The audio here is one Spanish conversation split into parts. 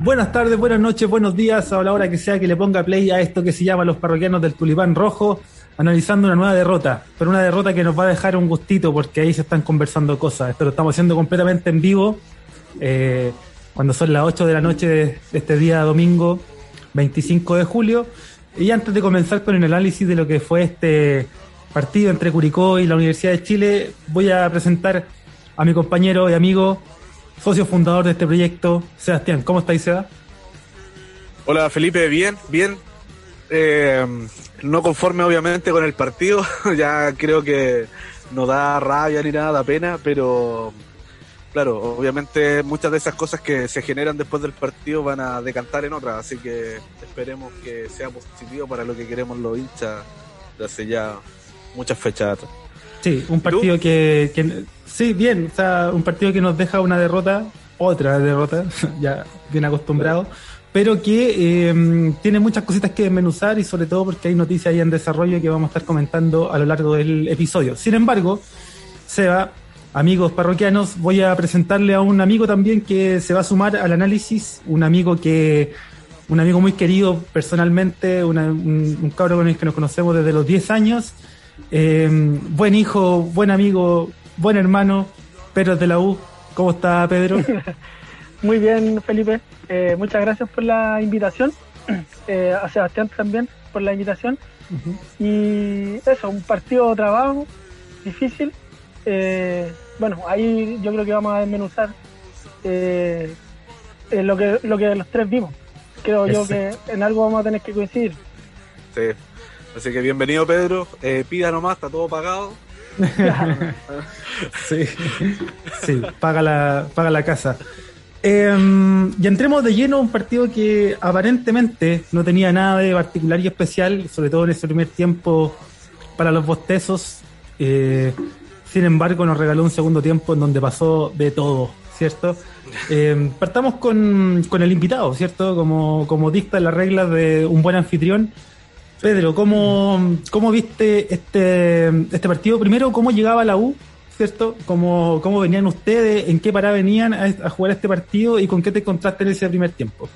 Buenas tardes, buenas noches, buenos días, a la hora que sea que le ponga play a esto que se llama Los Parroquianos del Tulipán Rojo, analizando una nueva derrota, pero una derrota que nos va a dejar un gustito porque ahí se están conversando cosas. Esto lo estamos haciendo completamente en vivo, eh, cuando son las 8 de la noche de este día domingo 25 de julio. Y antes de comenzar con el análisis de lo que fue este partido entre Curicó y la Universidad de Chile, voy a presentar a mi compañero y amigo socio fundador de este proyecto, Sebastián. ¿Cómo estáis, Seba? Hola, Felipe, bien, bien. Eh, no conforme, obviamente, con el partido. ya creo que no da rabia ni nada, da pena, pero claro, obviamente muchas de esas cosas que se generan después del partido van a decantar en otras, así que esperemos que sea positivo para lo que queremos los hinchas de hace ya muchas fechas. Sí, un partido que, que, Sí, bien, o sea, un partido que nos deja una derrota, otra derrota, ya bien acostumbrado, pero que em, tiene muchas cositas que desmenuzar y sobre todo porque hay noticias ahí en desarrollo que vamos a estar comentando a lo largo del episodio. Sin embargo, Seba, amigos parroquianos, voy a presentarle a un amigo también que se va a sumar al análisis, un amigo que un amigo muy querido personalmente, un, un cabro con el que nos conocemos desde los 10 años, eh, buen hijo, buen amigo, buen hermano, Pedro de la U. ¿Cómo está Pedro? Muy bien, Felipe. Eh, muchas gracias por la invitación. Eh, a Sebastián también por la invitación. Y eso, un partido de trabajo difícil. Eh, bueno, ahí yo creo que vamos a desmenuzar lo, que, lo que los tres vimos. Creo yo que en algo vamos a tener que coincidir. Sí. Así que bienvenido Pedro. pida nomás, está todo pagado. Sí, sí, paga la, paga la casa. Em, y entremos de lleno a un partido que aparentemente no tenía nada de particular y especial, sobre todo en ese primer tiempo para los bostezos. Eh, sin embargo, nos regaló un segundo tiempo en donde pasó de todo, ¿cierto? Em, partamos con, con, el invitado, ¿cierto? Como, como dicta las reglas de un buen anfitrión. Pedro, ¿cómo, cómo viste este, este partido? Primero, ¿cómo llegaba la U? ¿Cierto? ¿Cómo, cómo venían ustedes? ¿En qué parada venían a, jugar este partido? ¿Y con qué te encontraste en ese primer tiempo?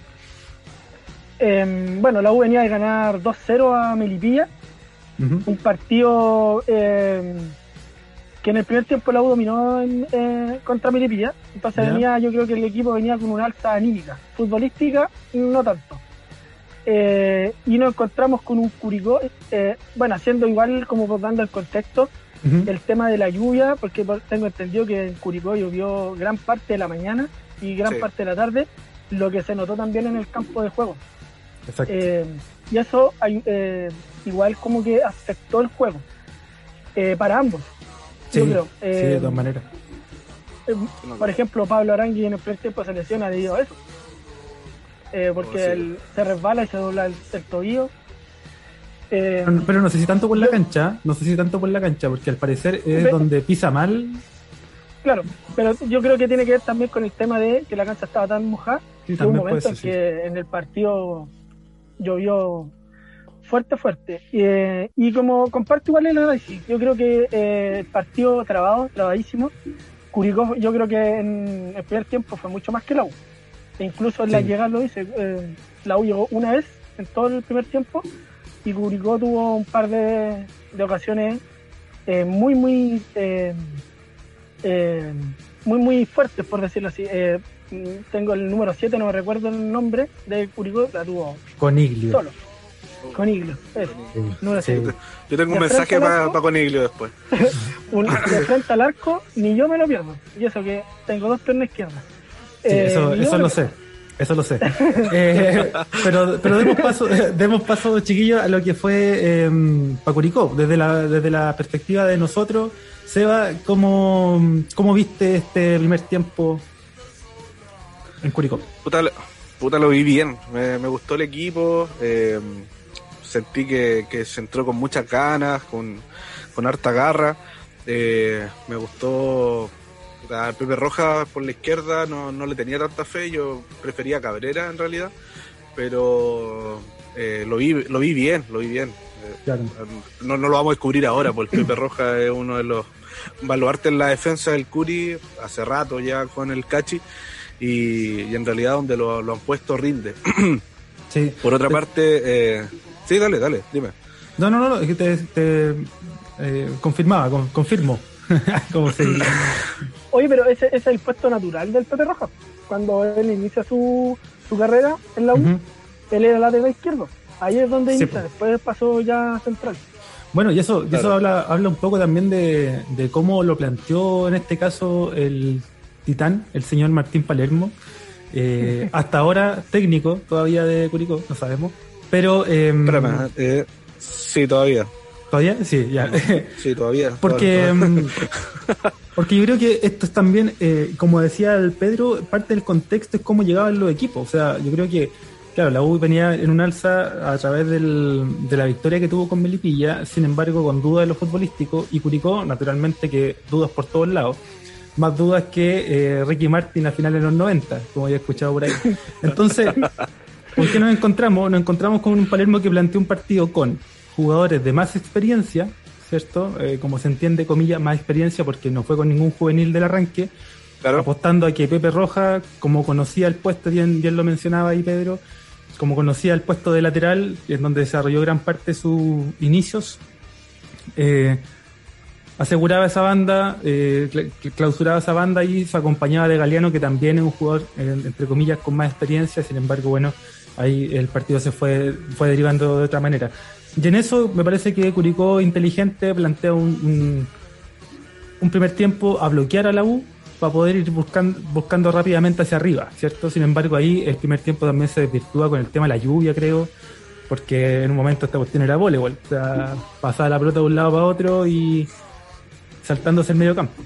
Em, bueno, la U venía de ganar 2-0 a Melipilla. Un partido em, que en el primer tiempo la U dominó eh, contra Melipilla. Entonces venía, yo creo que el equipo venía con una alta anímica. Futbolística, no tanto. Eh, y nos encontramos con un Curicó, eh, bueno, haciendo igual como dando el contexto, el tema de la lluvia, porque tengo entendido que en Curicó llovió gran parte de la mañana y gran parte de la tarde, lo que se notó también en el campo de juego. Eh, y eso igual como que afectó el juego para ambos. Sí, de todas maneras. por ejemplo, Pablo Arangui en el primer tiempo se lesiona debido a eso. Eh, porque oh, se resbala y se dobla el, tobillo. Eh, pero no sé si tanto por la cancha, no sé si tanto por la cancha, porque al parecer es donde pisa mal. Claro, pero yo creo que tiene que ver también con el tema de que la cancha estaba tan mojada. Sí, un momento en que en el partido llovió fuerte, fuerte. Eh, y como comparto igual el análisis, yo creo que el partido trabado, trabadísimo. Curicó, yo creo que en el primer tiempo fue mucho más que la U. E incluso en la llegada lo dice, eh, la U llegó una vez en todo el primer tiempo y Curicó tuvo un par de, ocasiones eh, muy, muy, eh, muy, muy fuertes, por decirlo así. tengo el número 7, no me recuerdo el nombre de Curicó, la tuvo Coniglio. Solo. Coniglio, Yo tengo un mensaje para Coniglio después. de frente al arco, ni yo me lo pierdo. Y eso que tengo dos piernas izquierdas. Eh, eso, eso lo sé. Eso lo sé. Eh, pero pero demos paso, demos paso, chiquillos, a lo que fue eh, Pacuricó, desde la, desde la perspectiva de nosotros. Seba, ¿cómo, cómo viste este primer tiempo en Curicó? Puta, puta lo vi bien, me, gustó el equipo, eh, sentí que, que, se entró con muchas ganas, con, con harta garra. me gustó a Pepe Roja por la izquierda no, no le tenía tanta fe, yo prefería Cabrera en realidad, pero eh, lo, vi, lo vi bien, lo vi bien. Eh, no, no lo vamos a descubrir ahora, porque Pepe Roja es uno de los baluartes en la defensa del Curi, hace rato ya con el Cachi, y, en realidad donde lo, han puesto rinde. sí. Por otra parte, eh, sí, dale, dale, dime. No, no, no, es que te, eh, confirmaba, confirmo. Oye, pero ese, es el puesto natural del Pepe Roja. Cuando él inicia su, su carrera en la U, él era lateral izquierdo. Ahí es donde inicia, después pasó ya central. Bueno, y eso, eso habla, habla un poco también de, cómo lo planteó en este caso el titán, el señor Martín Palermo. Eh, hasta ahora técnico todavía de Curicó, no sabemos. Pero. Eh, eh, sí, todavía. ¿Todavía? Sí, ya. Sí, todavía. porque, em, porque yo creo que esto es también, eh, como decía el Pedro, parte del contexto es cómo llegaban los equipos. O sea, yo creo que Claro, la U venía en un alza a través del, de la victoria que tuvo con Melipilla, sin embargo, con dudas de lo futbolístico, y Curicó, naturalmente, que dudas por todos lados. Más dudas que eh, Ricky Martin a finales de los 90, como ya he escuchado por ahí. Entonces, ¿por qué nos encontramos? Nos encontramos con un Palermo que planteó un partido con jugadores de más experiencia, ¿cierto? Eh, como se entiende, comillas, más experiencia, porque no fue con ningún juvenil del arranque, apostando a que Pepe Roja, como conocía el puesto, bien, bien lo mencionaba ahí Pedro, como conocía el puesto de lateral, en donde desarrolló gran parte de sus inicios, eh, aseguraba esa banda, eh, clausuraba esa banda y se acompañaba de Galeano, que también es un jugador, entre comillas, con más experiencia, sin embargo, bueno, ahí el partido se fue, fue derivando de otra manera. Y en eso me parece que Curicó inteligente plantea un, un, un primer tiempo a bloquear a la U, para poder ir buscando, buscando rápidamente hacia arriba, ¿cierto? Sin embargo, ahí el primer tiempo también se desvirtúa con el tema de la lluvia, creo, porque en un momento esta cuestión era voleibol, o sea, pasaba la pelota de un lado para otro y saltándose el medio campo.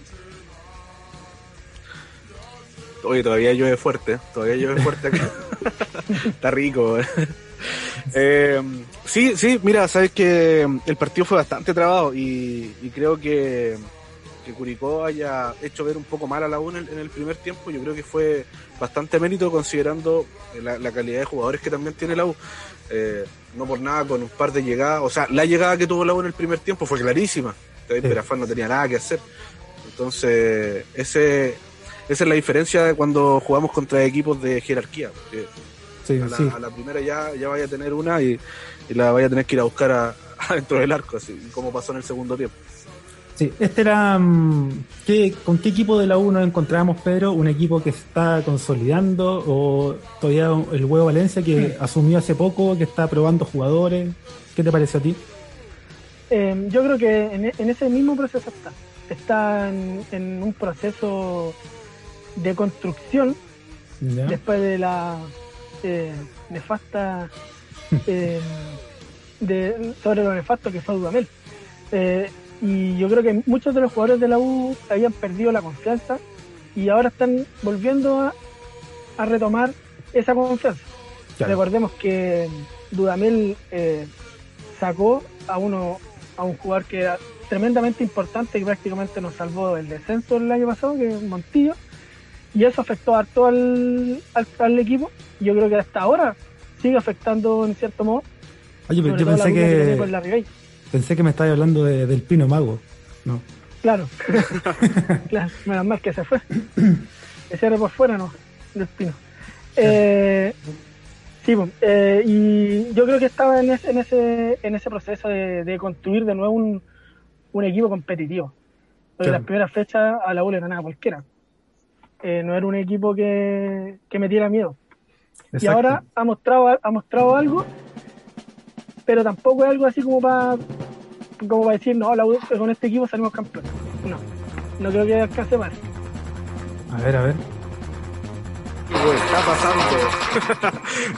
Oye, todavía llueve fuerte, todavía llueve fuerte acá. Está rico. Eh, sí, sí, mira, sabes que el partido fue bastante trabado y creo que que Curicó haya hecho ver un poco mal a la U en el, primer tiempo, yo creo que fue bastante mérito considerando la, calidad de jugadores que también tiene la U. Eh, no por nada con un par de llegadas, o sea, la llegada que tuvo la U en el primer tiempo fue clarísima. David Perafán no tenía nada que hacer. Entonces, ese, esa es la diferencia de cuando jugamos contra equipos de jerarquía. A, la, primera ya, ya vaya a tener una y, la vaya a tener que ir a buscar a, dentro del arco, así como pasó en el segundo tiempo. Sí, este era. Mm, ¿Con qué equipo de la U nos encontramos, Pedro? ¿Un equipo que está consolidando o todavía el Huevo Valencia que asumió hace poco, que está probando jugadores? ¿Qué te parece a ti? Em, yo creo que en, ese mismo proceso está. Está en, un proceso de construcción después de la eh, nefasta. Eh, de, sobre lo nefasto que fue Dudamel. Eh, y yo creo que muchos de los jugadores de la U habían perdido la confianza y ahora están volviendo a, retomar esa confianza. Recordemos que Dudamel eh, sacó a uno a un jugador que era tremendamente importante y prácticamente nos salvó el descenso el año pasado, que es Montillo, y eso afectó harto al, al, equipo. Yo creo que hasta ahora sigue afectando en cierto modo. Oye, pero yo pensé que, Pensé que me estabas hablando del Pino Mago. No. Claro. claro. Menos mal que se fue. Ese era por fuera, ¿no? Del Pino. Eh, sí, eh, y yo creo que estaba en ese, en ese, en ese proceso de, construir de nuevo un, un equipo competitivo. Porque las primeras fechas a la U le ganaba cualquiera. Eh, no era un equipo que, que me diera miedo. Y ahora ha mostrado, ha mostrado algo pero tampoco es algo así como para como para decir, no, con este equipo salimos campeones. No, no creo que alcance más. A ver, a ver. ¿Qué está pasando?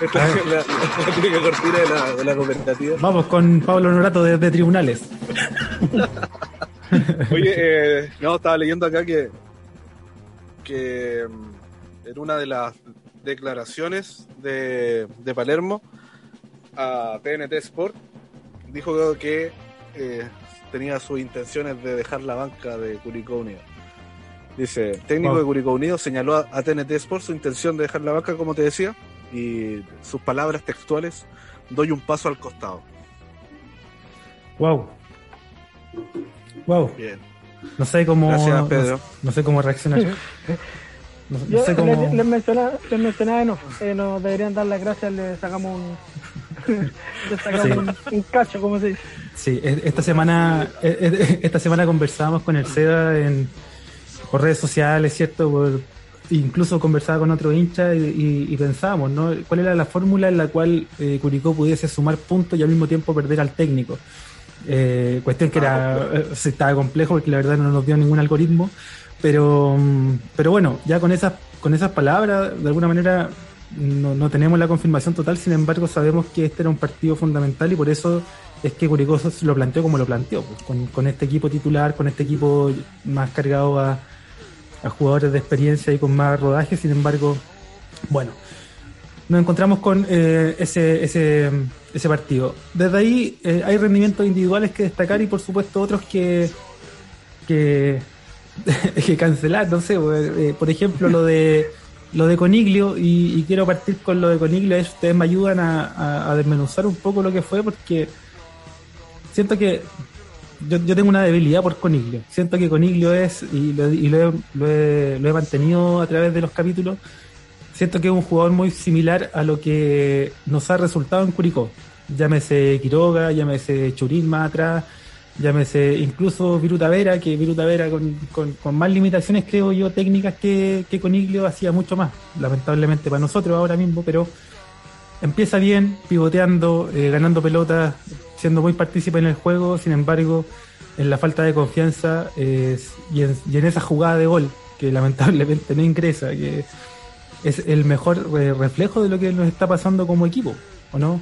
Esta es la, la, típica cortina de la, de la cooperativa. Vamos con Pablo Norato desde Tribunales. Oye, eh, no, estaba leyendo acá que, que mm, en una de las declaraciones de, de Palermo, a TNT Sport, dijo que eh, tenía sus intenciones de dejar la banca de Curicó Unido. Dice, técnico de Curicó Unido señaló a, TNT Sport su intención de dejar la banca, como te decía, y sus palabras textuales, doy un paso al costado. Wow. Wow. Bien. No sé cómo. Gracias, Pedro. No, sé cómo reaccionar. No, Yo sé cómo... les, les, mencionaba, les mencionaba no, eh, nos deberían dar las gracias, le sacamos un, le sacamos un, cacho, como se dice. Sí, esta semana, esta semana conversábamos con el SEDA en, por redes sociales, ¿cierto? Por, incluso conversaba con otro hincha y, pensábamos, ¿no? ¿Cuál era la fórmula en la cual eh, Curicó pudiese sumar puntos y al mismo tiempo perder al técnico? Eh, cuestión que era, eh, estaba complejo porque la verdad no nos dio ningún algoritmo, pero, mm, pero bueno, ya con esas, con esas palabras, de alguna manera no, no tenemos la confirmación total, sin embargo sabemos que este era un partido fundamental y por eso es que Curicó lo planteó como lo planteó, pues, con, este equipo titular, con este equipo más cargado a jugadores de experiencia y con más rodaje, sin embargo, bueno, nos encontramos con eh, ese, ese partido. Desde ahí eh, hay rendimientos individuales que destacar y por supuesto otros que, que, que cancelar, no sé, eh, por ejemplo lo de lo de Coniglio y, quiero partir con lo de Coniglio, es ustedes me ayudan a, a desmenuzar un poco lo que fue porque siento que yo, yo, tengo una debilidad por Coniglio. Siento que Coniglio es, y, lo, y lo, he, lo, he, mantenido a través de los capítulos, siento que es un jugador muy similar a lo que nos ha resultado en Curicó. Llámese Quiroga, llámese Churín más atrás, llámese incluso Viruta Vera, que Viruta Vera con, con, con, más limitaciones, creo yo, técnicas que, que Coniglio hacía mucho más, lamentablemente para nosotros ahora mismo, pero empieza bien, pivoteando, eh, ganando pelotas, siendo muy partícipe en el juego, sin embargo, en la falta de confianza y, en, esa jugada de gol, que lamentablemente no ingresa, que es el mejor eh, reflejo de lo que nos está pasando como equipo, ¿o no?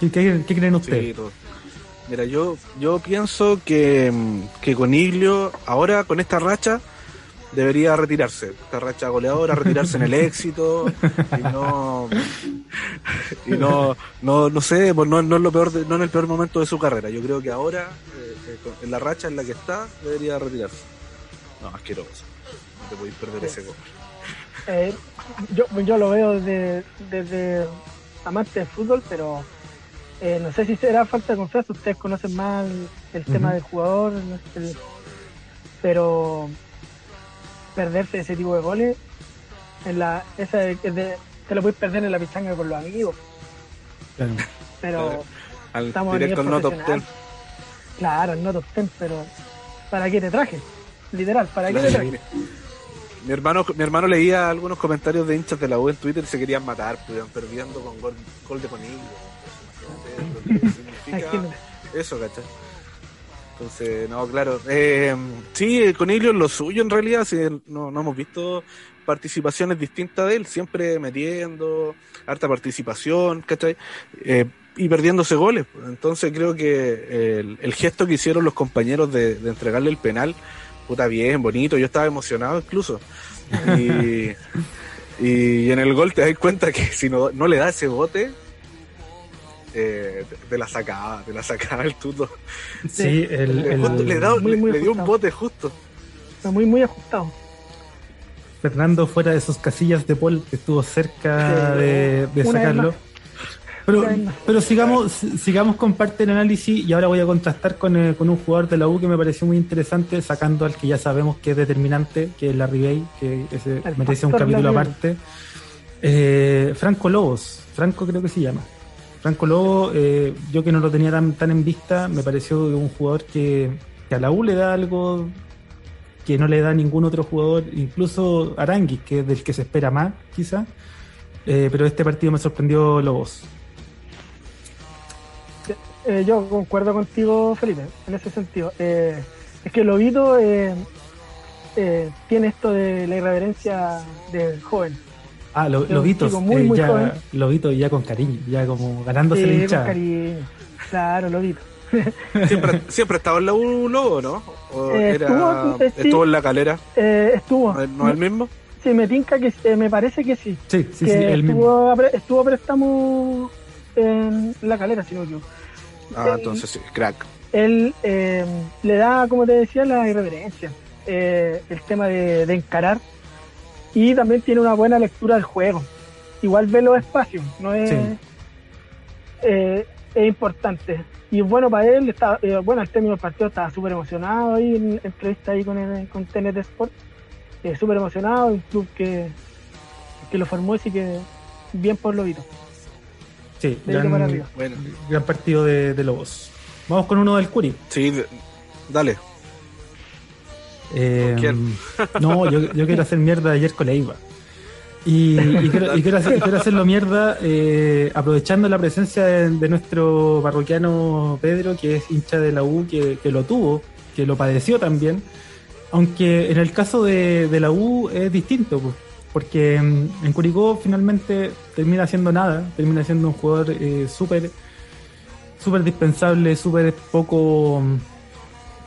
¿Qué, creen ustedes? Mira, yo, yo pienso que, que con Iglio, ahora con esta racha, debería retirarse. Esta racha goleadora, retirarse en el éxito y no y no, no, no sé, pues no, no, es lo peor no en el peor momento de su carrera. Yo creo que ahora, eh, eh, en la racha en la que está, debería retirarse. No, asqueroso. No te podéis perder ese gol. Eh, yo, yo lo veo desde, desde amante de fútbol, pero no sé si será falta de confianza. Ustedes conocen más el, tema del jugador, pero perderse ese tipo de goles, en la, esa de, te lo puedes perder en la pichanga con los amigos. Pero estamos directo en no top ten. Claro, no top ten, pero ¿para qué te traje? Literal, ¿para qué te traje? Mi hermano, mi hermano leía algunos comentarios de hinchas de la U en Twitter y se querían matar, pues, perdiendo con gol, gol de conillo. significa eso, ¿cachai? Entonces, no, claro. Eh, sí, con ellos lo suyo en realidad, no, no hemos visto participaciones distintas de él, siempre metiendo, harta participación, ¿cachai? Eh, y perdiéndose goles. Entonces creo que el, gesto que hicieron los compañeros de, entregarle el penal, puta bien, bonito, yo estaba emocionado incluso. Y, y en el gol te das cuenta que si no, no le da ese bote, eh, de la sacaba, de la sacaba el tuto. Sí, el, le, dio un bote justo. Está muy, muy ajustado. Fernando fuera de sus casillas de Paul, que estuvo cerca de, sacarlo. Pero, pero sigamos, sigamos con parte del análisis y ahora voy a contrastar con, eh, con, un jugador de la U que me pareció muy interesante, sacando al que ya sabemos que es determinante, que es la Ribey, que ese merece un capítulo aparte. Eh, Franco Lobos, Franco creo que se llama. Franco Lobo, eh, yo que no lo tenía tan, tan en vista, me pareció un jugador que, a la U le da algo que no le da ningún otro jugador, incluso Aranguis, que es del que se espera más, quizá. Eh, pero este partido me sorprendió Lobos. Eh, yo concuerdo contigo, Felipe, en ese sentido. es que Lobito tiene esto de la irreverencia del joven. Ah, lo, Lobitos, muy, muy ya, Lobito ya con cariño, ya como ganándose sí, la hinchada. Con cariño. Claro, Lobito. siempre, siempre estaba en la U Lobo, ¿no? ¿O eh, era, estuvo, eh, estuvo, en la calera. Eh, estuvo. ¿No es el mismo? Sí, me tinca que eh, me parece que sí. Sí, sí, que sí, el estuvo, mismo. estuvo préstamo en la calera, si no yo. Ah, entonces sí, crack. Él le da, como te decía, la irreverencia. el tema de, de encarar y también tiene una buena lectura del juego. Igual ve los espacios, no es, eh, es importante. Y bueno, para él, está, eh, bueno, al término del partido estaba súper emocionado ahí en entrevista ahí con, el, con TNT Sport. eh, súper emocionado, un club que, que lo formó, así que bien por lo visto. Sí, gran, bueno. gran partido de, de, Lobos. Vamos con uno del Curi. Sí, dale. Eh, no, yo, yo, quiero hacer mierda ayer con Leiva. Y, y, quiero, y, quiero, hacerlo mierda eh, aprovechando la presencia de, nuestro parroquiano Pedro, que es hincha de la U, que, que, lo tuvo, que lo padeció también. Aunque en el caso de, de la U es distinto, pues, porque mm, en Curicó finalmente termina haciendo nada, termina siendo un jugador eh, súper súper dispensable, súper poco mm,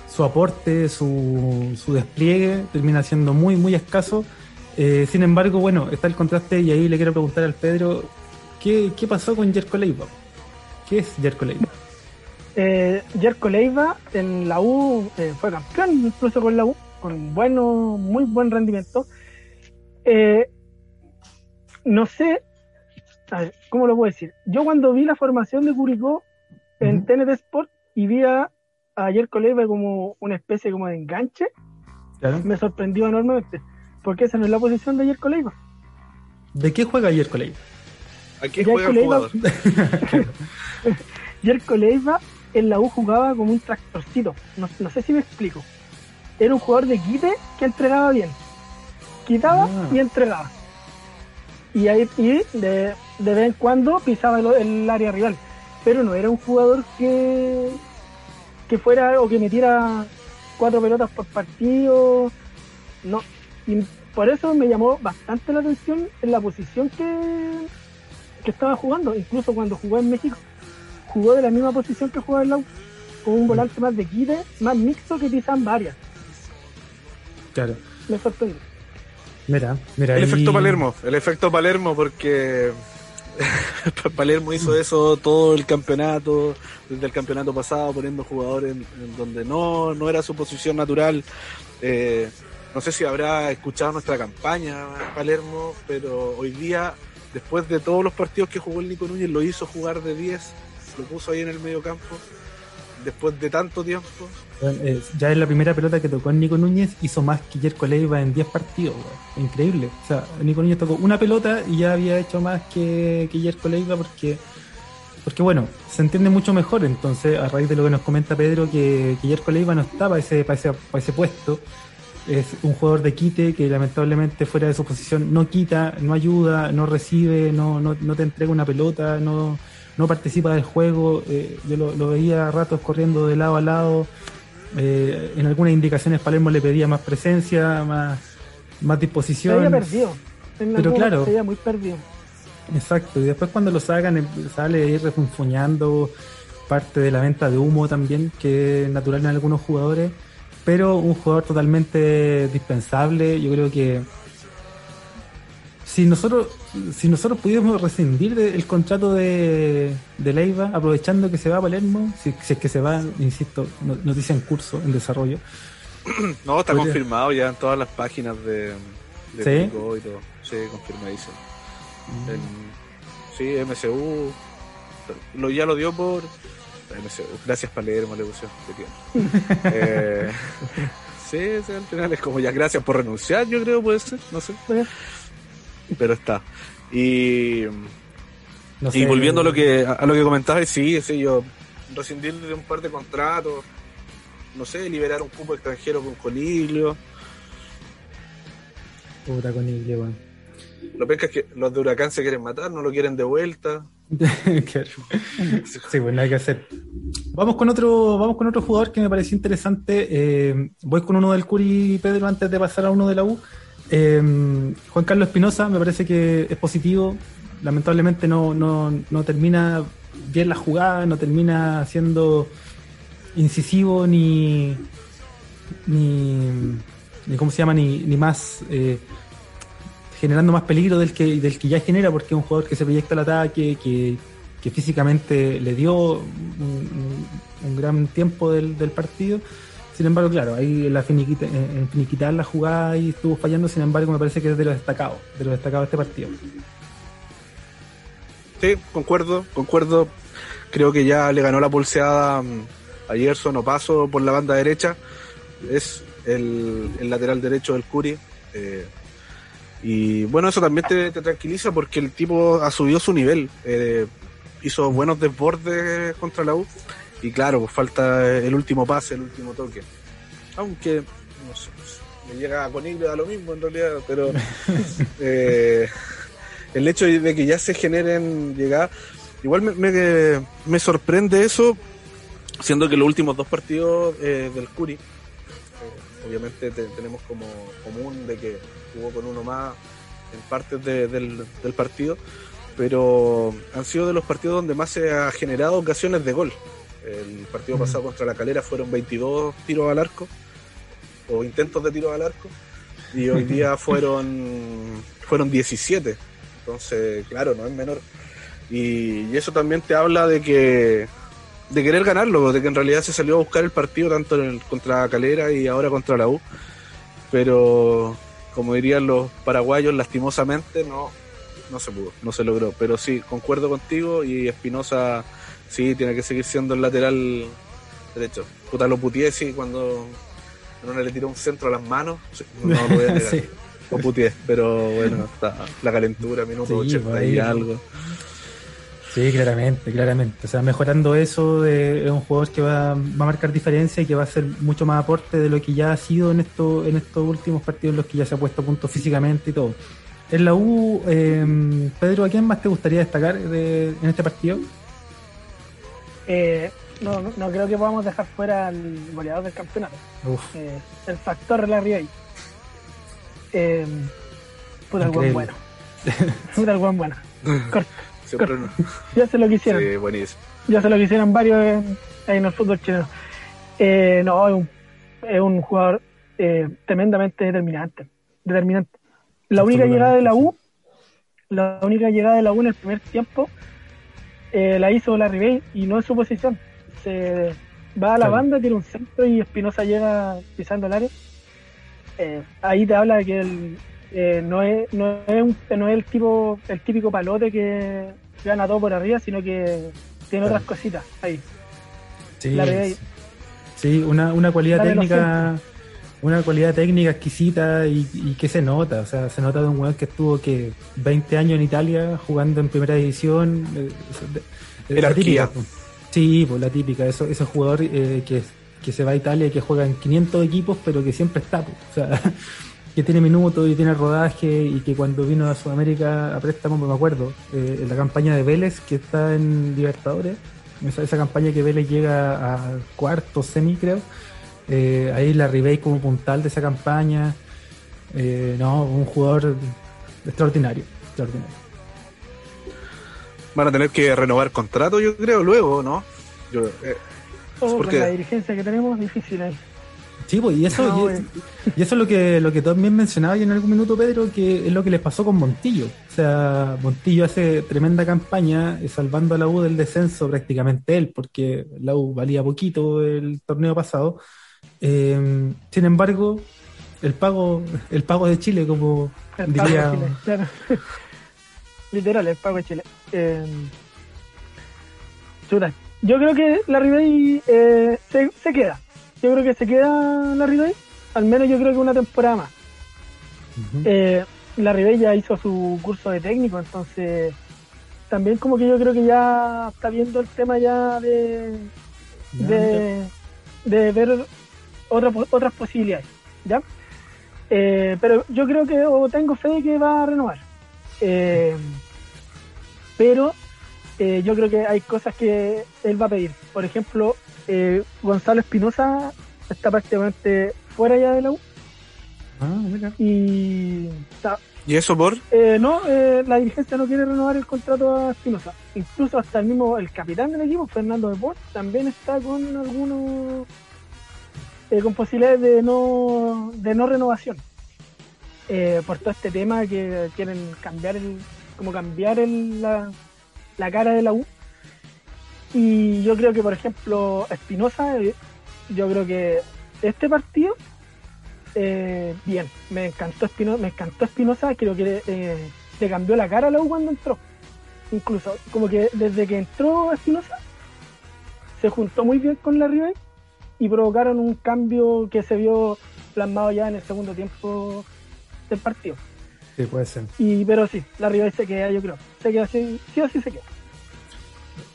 su aporte, su, su despliegue, termina siendo muy, muy escaso. Eh, sin embargo, bueno, está el contraste y ahí le quiero preguntar al Pedro, ¿qué, qué pasó con Jerko Leiva? ¿Qué es Jerko Leiva? Eh, Jerko Leiva en la U eh, fue campeón incluso con la U, con bueno, muy buen rendimiento eh, no sé, ¿cómo lo puedo decir? Yo cuando vi la formación de Curicó en TNT Sport y vi a, ayer Coleiva como una especie como de enganche, me sorprendió enormemente, porque esa no es la posición de ayer Coleiva. ¿De qué juega ayer Coleiva? ¿A qué juega el jugador? Coleiva en la U jugaba como un tractorcito, no, no sé si me explico. Era un jugador de quite que entregaba bien quitaba ah. y entregaba. Y ahí y de, de vez en cuando pisaba el, área rival. Pero no era un jugador que, que fuera o que metiera cuatro pelotas por partido. No. Y por eso me llamó bastante la atención en la posición que, que estaba jugando. Incluso cuando jugó en México, jugó de la misma posición que jugaba en la con un volante más de quite, más mixto que pisan varias. Claro. Me sorprendió. Mira, mira. El efecto Palermo, el efecto Palermo porque Palermo hizo eso todo el campeonato, desde el campeonato pasado, poniendo jugadores en, donde no, no era su posición natural. Eh, no sé si habrá escuchado nuestra campaña Palermo, pero hoy día, después de todos los partidos que jugó el Nico Núñez, lo hizo jugar de 10, lo puso ahí en el medio campo después de tanto tiempo. Eh, ya en la primera pelota que tocó Nico Núñez hizo más que Jerko Leiva en 10 partidos, increíble. O sea, Nico Núñez tocó una pelota y ya había hecho más que, que Jerko Leiva porque, porque, bueno, se entiende mucho mejor. Entonces, a raíz de lo que nos comenta Pedro, que, que Jerko Leiva no estaba ese, para, ese, para ese puesto. Es un jugador de quite que lamentablemente fuera de su posición no quita, no ayuda, no recibe, no, no, no te entrega una pelota, no no participa del juego, eh, yo lo, veía a ratos corriendo de lado a lado, eh, en algunas indicaciones Palermo le pedía más presencia, más, más disposición. Se había perdido, pero claro, se muy perdido. Exacto, y después cuando lo sacan eh, sale ahí refunfuñando parte de la venta de humo también, que es natural en algunos jugadores, pero un jugador totalmente dispensable, yo creo que si nosotros si nosotros pudiéramos rescindir del contrato de, de Leiva, aprovechando que se va a Palermo, si, si es que se va, insisto, noticia en curso, en desarrollo. No, está confirmado ya en todas las páginas de, de ¿Sí? y todo. Sí, confirmadísimo. Mm. sí, MCU lo, ya lo dio por MCU. Gracias Palermo, le puse eh, sí, sí, al final es como ya gracias por renunciar, yo creo puede ser, no sé pero está. Y, y volviendo a lo que a lo que comentabas, sí, sí, yo rescindir de un par de contratos, no sé, liberar un cupo extranjero con Coniglio. Puta Coniglio, bueno. Lo que es que los de Huracán se quieren matar, no lo quieren de vuelta. sí, pues hay que hacer. Vamos con otro, vamos con otro jugador que me pareció interesante. Eh, voy con uno del Curi Pedro antes de pasar a uno de la U. Eh, Juan Carlos Espinosa me parece que es positivo. Lamentablemente no, no, no termina bien la jugada, no termina siendo incisivo ni, ni, ni ¿cómo se llama? Ni, ni más eh, generando más peligro del que, del que ya genera porque es un jugador que se proyecta al ataque, que, que físicamente le dio un, un gran tiempo del, del partido sin embargo, claro, ahí la finiquita, en finiquitar la jugada y estuvo fallando, sin embargo, me parece que es de los destacados, de los destacados de este partido. Sí, concuerdo, concuerdo. Creo que ya le ganó la pulseada mm, a Gerson Paso por la banda derecha. Es el, lateral derecho del Curi. Eh, y bueno, eso también te, tranquiliza porque el tipo ha subido su nivel. Eh, hizo buenos desbordes contra la U. Y claro, pues falta el último pase, el último toque. Aunque, no sé, me llega con a lo mismo en realidad, pero eh, el hecho de que ya se generen llegadas, igual me, me, sorprende eso, siendo que los últimos dos partidos eh, del Curi, obviamente tenemos como común de que jugó con uno más en partes del, partido, pero han sido de los partidos donde más se ha generado ocasiones de gol. El partido pasado contra la Calera fueron 22 tiros al arco, o intentos de tiros al arco, y hoy día fueron, fueron 17. Entonces, claro, no es menor. Y, y eso también te habla de que de querer ganarlo, de que en realidad se salió a buscar el partido tanto en el, contra Calera y ahora contra la U. Pero, como dirían los paraguayos, lastimosamente no, no se pudo, no se logró. Pero sí, concuerdo contigo y Espinosa sí tiene que seguir siendo el lateral derecho. Puta, lo putié sí cuando no le tiró un centro a las manos, no lo voy a negar. Lo putié, pero bueno, está la calentura, minuto 80 pues y algo. Sí, claramente, claramente. O sea, mejorando eso de, es un jugador que va, va, a marcar diferencia y que va a hacer mucho más aporte de lo que ya ha sido en, esto, en estos últimos partidos en los que ya se ha puesto a punto físicamente y todo. En la U, eh, Pedro, ¿a quién más te gustaría destacar de, en este partido? Eh, no, no, creo que podamos dejar fuera al goleador del campeonato. Eh, el factor Larry eh, puta el buen bueno. Puta el buen bueno. Corta. Ya se lo quisieron. Sí, buenísimo. Ya se lo quisieron varios en, en el fútbol chileno. Eh, no, es un, es un jugador eh, tremendamente determinante. Determinante. La única llegada de la U, la única llegada de la U en el primer tiempo, eh, la hizo la Bay y no en su posición. Se va a la banda, tiene un centro y Espinosa llega pisando el área. ahí te habla de que el, eh, no, es, no, es no es el tipo el típico palote que gana todo por arriba, sino que tiene otras cositas ahí. Sí, una, una cualidad técnica una cualidad técnica exquisita y, que se nota, o sea, se nota de un jugador que estuvo que 20 años en Italia jugando en primera división. Eh, la típica. Sí, pues la típica, eso, ese jugador eh, que, que se va a Italia y que juega en 500 equipos, pero que siempre está, pues, o sea, que tiene minutos y tiene rodaje y que cuando vino a Sudamérica a préstamo, me acuerdo, eh, en la campaña de Vélez que está en Libertadores, esa, campaña que Vélez llega a cuarto, semi creo, eh, ahí la Ribey como puntal de esa campaña, eh, no, un jugador extraordinario, extraordinario. Van a tener que renovar contrato, yo creo, luego, ¿no? Yo, oh, porque... la dirigencia que tenemos difícil ahí. Sí, pues, y eso, y, eso es lo que, lo que también mencionaba en algún minuto, Pedro, que es lo que les pasó con Montillo. O sea, Montillo hace tremenda campaña eh, salvando a la U del descenso prácticamente él, porque la U valía poquito el torneo pasado. Eh, sin embargo, el pago, el pago de Chile, como diría. Literal, el pago de Chile. Eh, yo creo que la Ribey eh, se, se queda yo creo que se queda la Ribey, al menos yo creo que una temporada más. Eh, la Ribey ya hizo su curso de técnico, entonces también como que yo creo que ya está viendo el tema ya de, de, ver otras posibilidades, ¿ya? Eh, pero yo creo que o tengo fe de que va a renovar. Eh, pero yo creo que hay cosas que él va a pedir. Por ejemplo, eh, Gonzalo Espinosa está prácticamente fuera ya de la U. Ah, y, ¿Y eso por? Eh, no, eh, la dirigencia no quiere renovar el contrato a Espinosa. Incluso hasta el mismo, el capitán del equipo, Fernando de también está con algunos, con posibilidades de no, de no renovación. por todo este tema que quieren cambiar el, como cambiar el, la, la cara de la U y yo creo que, por ejemplo, Espinosa, eh, yo creo que este partido, eh, bien, me encantó Espinosa, me encantó Espinosa, creo que eh, le cambió la cara a la U cuando entró. Incluso, como que desde que entró Espinosa, se juntó muy bien con la River y provocaron un cambio que se vio plasmado ya en el segundo tiempo del partido. Sí, puede ser. Y, pero sí, la rival se queda, yo creo. Se queda así, sí o sí se queda.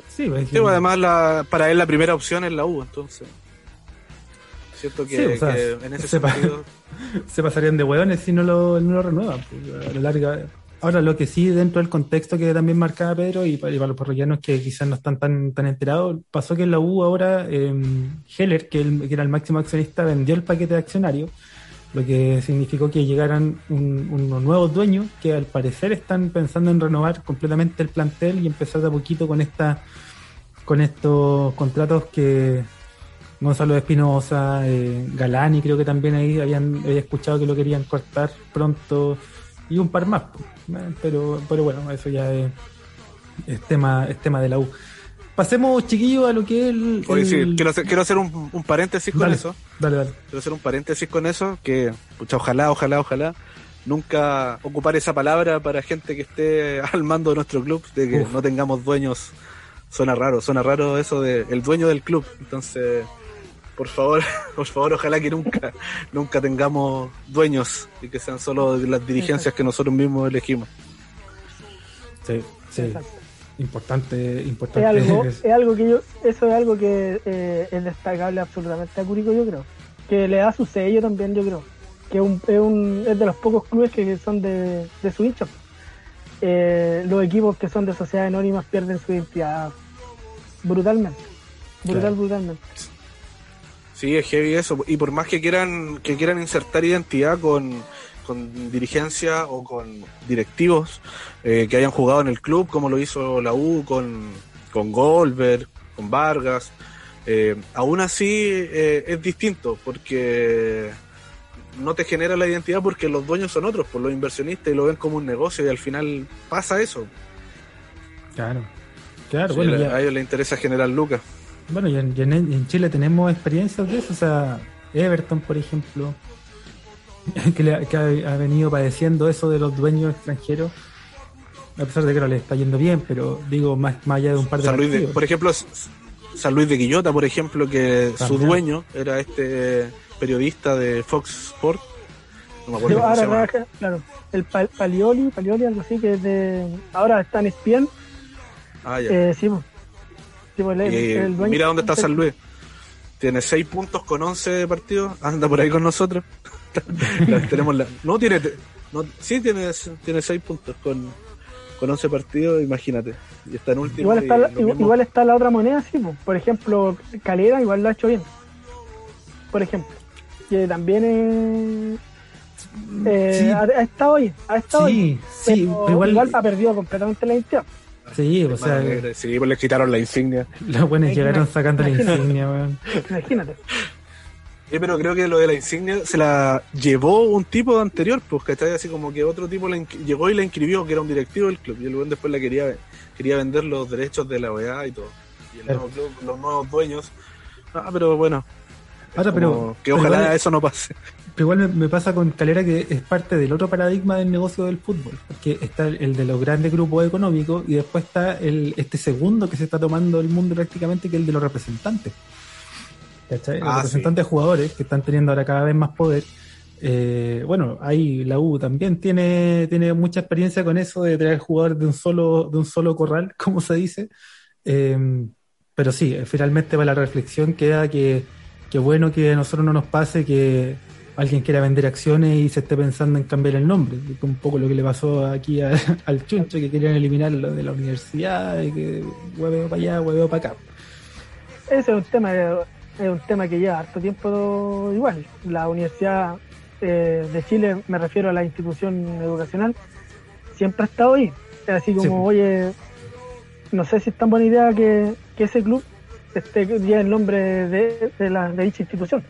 Sí, pues, sí pues, además la, para él la primera opción es la U, entonces. Cierto que, en ese se sentido. se pasarían de hueones si no lo, no lo renuevan. Pues, a la larga. Ahora, lo que sí, dentro del contexto que también marcaba Pedro y para, los parroquianos que quizás no están tan, tan enterados, pasó que en la U ahora eh, Heller, que, que, era el máximo accionista, vendió el paquete de accionarios lo que significó que llegaran unos nuevos dueños que al parecer están pensando en renovar completamente el plantel y empezar de a poquito con esta con estos contratos que Gonzalo Espinosa, eh, Galani creo que también ahí habían había escuchado que lo querían cortar pronto y un par más, pero pero bueno, eso ya es, es tema es tema de la U. Pasemos, chiquillos, a lo que es el. quiero hacer, quiero hacer un, paréntesis con eso. Dale, dale. Quiero hacer un paréntesis con eso, que, pucha, ojalá, ojalá, ojalá, nunca ocupar esa palabra para gente que esté al mando de nuestro club, de que no tengamos dueños. Suena raro, suena raro eso de el dueño del club. Entonces, por favor, por favor, ojalá que nunca, nunca tengamos dueños y que sean solo las dirigencias que nosotros mismos elegimos. Sí, sí importante, importante. Es algo, es algo que yo, eso es algo que eh, es destacable absolutamente a Curico, yo creo. Que le da su sello también, yo creo. Que es, un, es, un, es de los pocos clubes que son de, de su hincha. Eh, los equipos que son de sociedades anónimas pierden su identidad brutalmente. Brutal, brutalmente. Sí, es heavy eso. Y por más que quieran, que quieran insertar identidad con con dirigencia o con directivos eh, que hayan jugado en el club, como lo hizo la U con, con Goldberg, con Vargas. Eh, aún así eh, es distinto porque no te genera la identidad porque los dueños son otros, por los inversionistas y lo ven como un negocio y al final pasa eso. Claro, claro. bueno, a ellos les interesa generar lucas. Bueno, y en, en, Chile tenemos experiencias de eso, o sea, Everton, por ejemplo, que, ha, venido padeciendo eso de los dueños extranjeros, a pesar de que no le está yendo bien, pero digo, más, más allá de un par de San Luis Por ejemplo, San Luis de Quillota, por ejemplo, que su dueño era este periodista de Fox Sport. No me acuerdo llama. claro, el Palioli, Palioli, algo así, que es de. Ahora está en ESPN. Ah, ya. Eh, sí, pues, el, dueño, mira dónde está San Luis. Tiene 6 puntos con 11 partidos. Anda por ahí con nosotros. tenemos la, no tiene no, sí tiene tiene 6 puntos con, con 11 partidos, imagínate. Y está en último. Igual está, la, igual, está la otra moneda, sí. Por ejemplo, Calera igual lo ha hecho bien. Por ejemplo. Que también eh, ha, estado ahí. Ha estado sí, Sí, igual, igual ha perdido completamente la identidad. Sí, o sea. Sí, pues le quitaron la insignia. Los buenos llegaron sacando la insignia, Imagínate. Sí, pero creo que lo de la insignia se la llevó un tipo anterior, pues, ¿cachai? Así como que otro tipo llegó y la inscribió, que era un directivo del club, y el después la quería, quería vender los derechos de la OEA y todo. Y el nuevo club, los nuevos dueños. Ah, pero bueno. Ahora, pero. Que ojalá eso no pase. Pero igual me, pasa con Calera que es parte del otro paradigma del negocio del fútbol, porque está el de los grandes grupos económicos y después está el este segundo que se está tomando el mundo prácticamente, que es el de los representantes. ¿cachai? Los ah, representantes jugadores que están teniendo ahora cada vez más poder. Eh, bueno, ahí la U también tiene, tiene mucha experiencia con eso de traer jugadores de un solo, de un solo corral, como se dice. Eh, pero sí, finalmente para la reflexión queda que, que bueno que a nosotros no nos pase que alguien quiera vender acciones y se esté pensando en cambiar el nombre. Un poco lo que le pasó aquí al Chuncho, que querían eliminarlo de la universidad, y que hueveo para allá, hueveo para acá. Ese es un tema es un tema que lleva harto tiempo igual. La Universidad eh, de Chile, me refiero a la institución educacional, siempre ha estado ahí. Así como, oye, no sé si es tan buena idea que, ese club esté ya el nombre de, la, de dicha institución.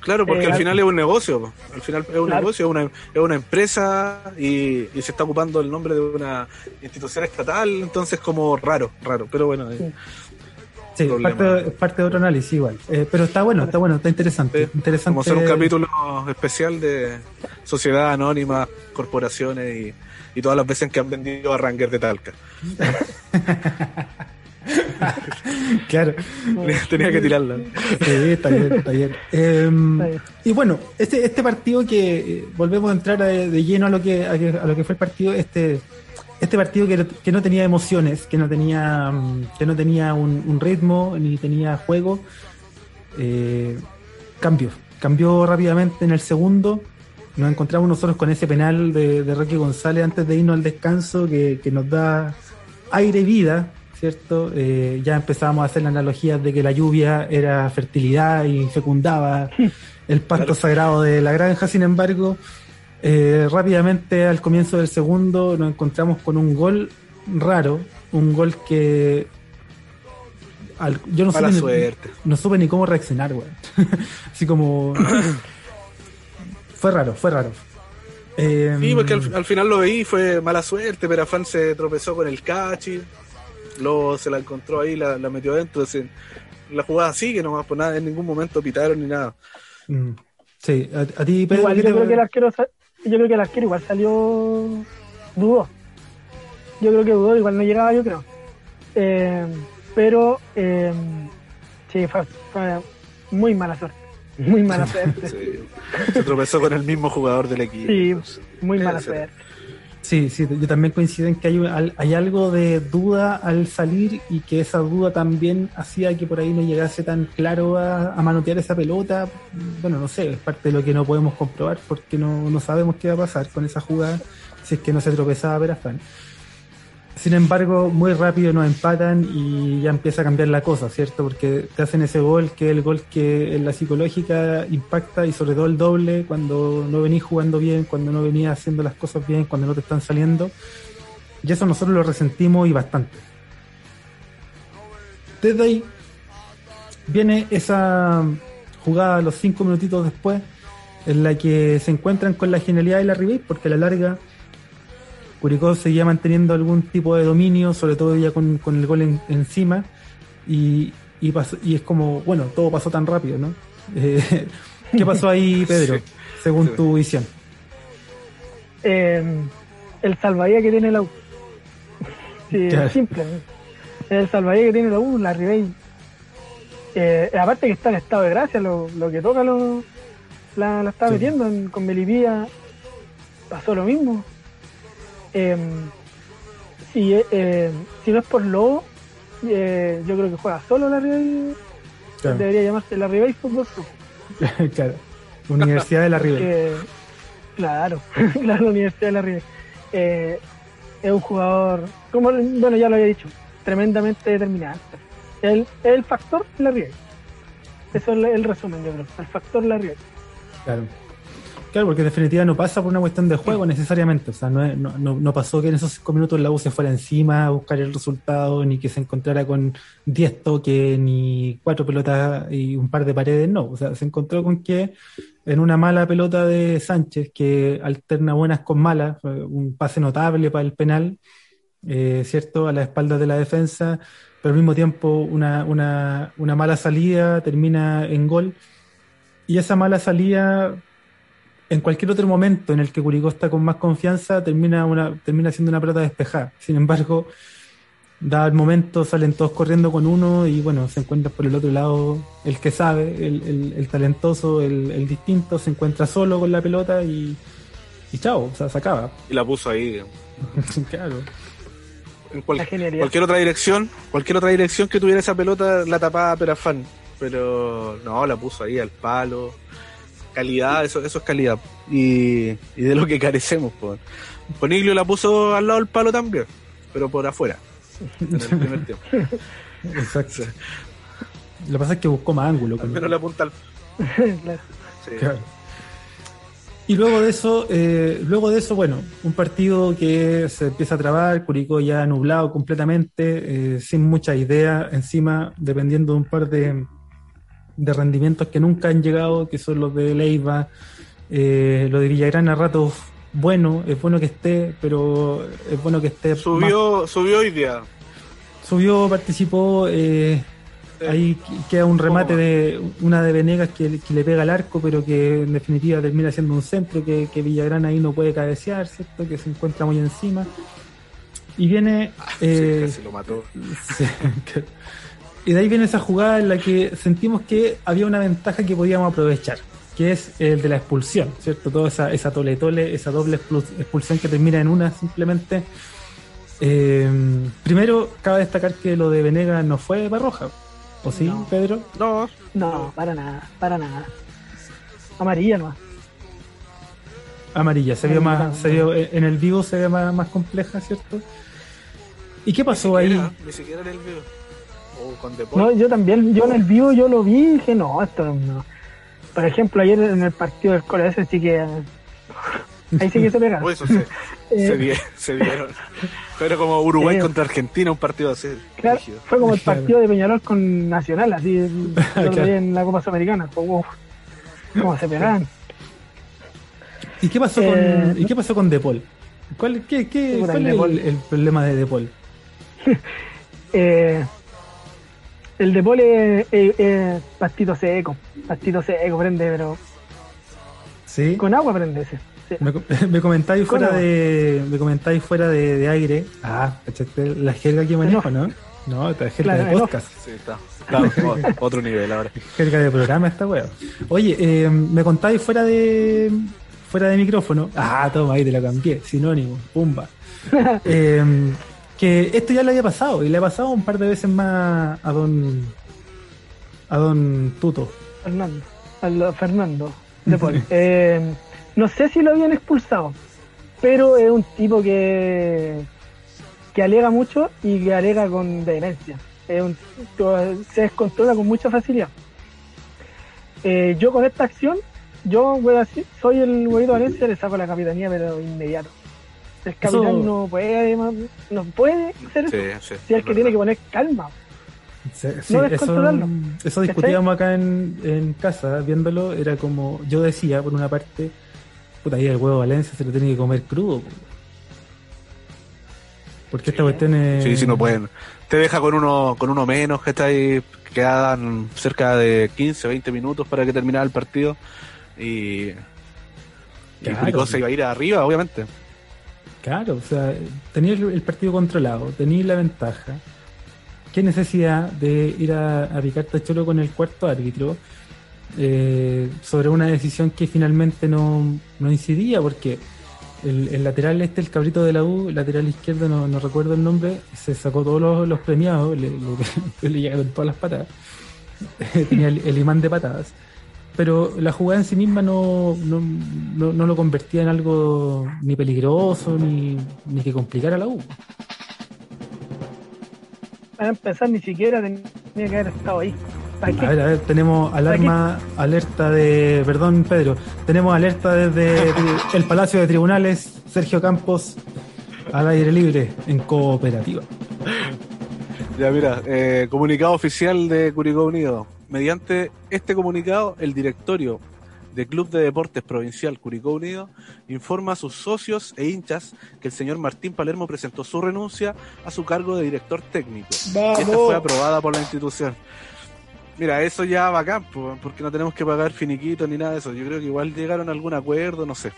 Claro, porque al eh, final es un negocio. Al final es un negocio, es una, es una empresa y, se está ocupando el nombre de una institución estatal, entonces como raro, raro. Pero bueno, Sí, parte, parte, de otro análisis igual. Eh, pero está bueno, está bueno, está interesante. interesante. Como hacer un capítulo especial de sociedad anónima, corporaciones y, y todas las veces que han vendido a Ranger de Talca. claro. Tenía que tirarla. Sí, está bien, está bien. Em, y bueno, este, este partido que eh, volvemos a entrar de, lleno a lo que a, lo que fue el partido, este este partido que, no tenía emociones, que no tenía mm, que no tenía un, ritmo ni tenía juego, eh, cambió, cambió rápidamente en el segundo. Nos encontramos nosotros con ese penal de, de Roque González antes de irnos al descanso que, que nos da aire y vida ¿cierto? Eh, ya empezábamos a hacer la analogía de que la lluvia era fertilidad y fecundaba el pasto sagrado de la granja, sin embargo, eh, rápidamente al comienzo del segundo nos encontramos con un gol raro, un gol que yo no supe, Ni, no supe ni cómo reaccionar, güey. Así como... fue raro, fue raro. sí, porque al, final lo veí fue mala suerte, pero Afán se tropezó con el cachi Luego se la encontró ahí, la, la metió adentro. la jugada sigue nomás, por nada, en ningún momento pitaron ni nada. Mm. Sí, a, ti, Pedro, Igual, yo, creo que el arquero, yo creo que el arquero igual salió. dudó. Yo creo que dudó, igual no llegaba, yo creo. Eh, pero, eh, sí, fue, muy mala suerte. Muy mala suerte. Se tropezó con el mismo jugador del equipo. Sí, muy mala suerte. Sí, sí, yo también coincido en que hay, hay algo de duda al salir y que esa duda también hacía que por ahí no llegase tan claro a, manotear esa pelota. Bueno, no sé, es parte de lo que no podemos comprobar porque no, sabemos qué va a pasar con esa jugada si es que no se tropezaba Perafán. Sin embargo, muy rápido nos empatan y ya empieza a cambiar la cosa, ¿cierto? Porque te hacen ese gol, que es el gol que en la psicológica impacta y sobre todo el doble cuando no venís jugando bien, cuando no venís haciendo las cosas bien, cuando no te están saliendo. Y eso nosotros lo resentimos y bastante. Desde ahí viene esa jugada los cinco minutitos después en la que se encuentran con la genialidad de la Ribey porque la larga Curicó seguía manteniendo algún tipo de dominio, sobre todo ya con, el gol encima, y, y, y es como, bueno, todo pasó tan rápido, ¿no? Eh, ¿Qué pasó ahí, Pedro, según tu visión? Em, el salvadía que tiene la U. Sí, simple. El salvadía que tiene la U, la Ribey. Eh, aparte que está en estado de gracia, lo, que toca lo, la, está metiendo con Melipía. Pasó lo mismo. Em, si, eh, em, si no es por Lobo, eh, yo creo que juega solo la Ribey. Debería llamarse la Ribey Fútbol claro. Universidad de la Ribey. claro, la Universidad de la Ribey. Eh, es un jugador, como bueno ya lo había dicho, tremendamente determinante. El, el factor la Ribey. Eso es el, resumen, yo creo. El factor la Ribey. Claro. Claro, porque en definitiva no pasa por una cuestión de juego necesariamente. O sea, no, no, no, pasó que en esos cinco minutos la U se fuera encima a buscar el resultado, ni que se encontrara con 10 toques, ni cuatro pelotas y un par de paredes. No, o sea, se encontró con que en una mala pelota de Sánchez, que alterna buenas con malas, un pase notable para el penal, eh, ¿cierto? A la espalda de la defensa, pero al mismo tiempo una, una, una mala salida termina en gol. Y esa mala salida en cualquier otro momento en el que Curicó está con más confianza, termina, una, termina siendo una pelota despejada. Sin embargo, da el momento, salen todos corriendo con uno y bueno, se encuentra por el otro lado el que sabe, el, talentoso, el, distinto, se encuentra solo con la pelota y, y chao, o sea, se acaba. Y la puso ahí. claro. En cualquier otra dirección, cualquier otra dirección que tuviera esa pelota la tapaba Perafán, pero no, la puso ahí al palo calidad, eso, eso es calidad. Y, y de lo que carecemos. Coniglio la puso al lado del palo también, pero por afuera. En el primer tiempo. Exacto. Lo que pasa es que buscó más ángulo. Al menos le apunta al. claro. Y luego de eso, eh, luego de eso, bueno, un partido que se empieza a trabar, Curicó ya nublado completamente, eh, sin mucha idea, encima dependiendo de un par de, de rendimientos que nunca han llegado, que son los de Leiva, eh, lo de Villagrán a ratos bueno, es bueno que esté, pero es bueno que esté. Subió, subió hoy día. Subió, participó, eh, ahí queda un remate de una de Venegas que, le pega al arco, pero que en definitiva termina siendo un centro que, que Villagrán ahí no puede cabecear, ¿cierto? Que se encuentra muy encima. Y viene. Ah, eh, se lo mató. y de ahí viene esa jugada en la que sentimos que había una ventaja que podíamos aprovechar, que es el de la expulsión, ¿cierto? Toda esa, esa tole tole, esa doble expul- expulsión que termina en una simplemente. Eh, primero, cabe destacar que lo de Venegas no fue para roja. ¿O sí, No. Pedro? No, No, para nada, para nada. Amarilla no. Amarilla, se vio más, se vio, en el vivo se ve más, más compleja, ¿cierto? ¿Y qué pasó ni ahí? Ni siquiera en el video. O con The No, yo también, yo en el vivo yo lo vi y dije, no, esto no. Por ejemplo, ayer en el partido del Colo ese sí que. Ahí sí que se pegaron. Pues eso se, se, Eh, se dieron. Era como Uruguay Sí. contra Argentina, un partido así. claro, rígido. fue como el partido de Peñarol con Nacional, así Claro. en la Copa Sudamericana. Uf, cómo se pegaban. ¿Y qué pasó Eh, con, ¿y no- qué pasó con Depol? ¿Cuál, qué, qué, cuál el es el, el problema de Depol? Eh, el de pole, eh, eh, pastito seco, pastito seco, prende, pero ¿Sí? con agua prende ese. sí. Me, me comentáis fuera de me comentáis fuera de, de aire. Ah, ¿cachaste la jerga que manejo, no? No, esta es jerga Claro, de podcast. Sí, está. está o- otro nivel ahora. Jerga de programa esta wea. Oye, eh, me contáis fuera de fuera de micrófono. Ah, toma, ahí te la cambié. Sinónimo, pumba. Eh, que esto ya le había pasado y le ha pasado un par de veces más a don a don Tuto. Fernando, al Fernando de Paul. Eh, no sé si lo habían expulsado, pero es un tipo que que alega mucho y que alega con vehemencia. Es un- se descontrola con mucha facilidad. Eh, yo con esta acción, yo voy a decir, soy el huevito Valencia, le saco la capitanía, pero inmediato. El capitán Eso- no puede, no puede hacer eso. Sí, sí. Si es el que tiene que poner calma. Sí, sí, No eso, descontrolarlo. eso discutíamos acá en, en casa, viéndolo, era como, yo decía, por una parte, puta, ahí el huevo Valencia se lo tiene que comer crudo. po. Porque esta cuestión es... Sí, sí, no pueden. Te deja con uno, con uno menos, que está ahí, quedan cerca de 15, 20 minutos para que terminara el partido. Y, y. Curicó se iba a ir arriba, obviamente. Claro, o sea, tenía el, partido controlado, tenía la ventaja. ¿Qué necesidad de ir a, a picarte cholo con el cuarto árbitro eh, sobre una decisión que finalmente no, no incidía? Porque el, lateral este, el cabrito de la U, lateral izquierdo, no, recuerdo el nombre, se sacó todos los, premiados, le llegaron todas las patadas. tenía el, el imán de patadas. Pero la jugada en sí misma no, no, no, no lo convertía en algo ni peligroso ni, ni que complicara la U. Para empezar, ni siquiera tenía que haber estado ahí. A ver, a ver, tenemos alarma, alerta de, perdón Pedro, tenemos alerta desde el Palacio de Tribunales, Sergio Campos, al aire libre, en cooperativa. Ya mira, eh, comunicado oficial de Curicó Unido. Mediante este comunicado, el directorio de Club de Deportes Provincial Curicó Unido informa a sus socios e hinchas que el señor Martín Palermo presentó su renuncia a su cargo de director técnico. Y esta fue aprobada por la institución. Mira, eso ya bacán, po, porque no tenemos que pagar finiquitos ni nada de eso. Yo creo que igual llegaron a algún acuerdo, no sé.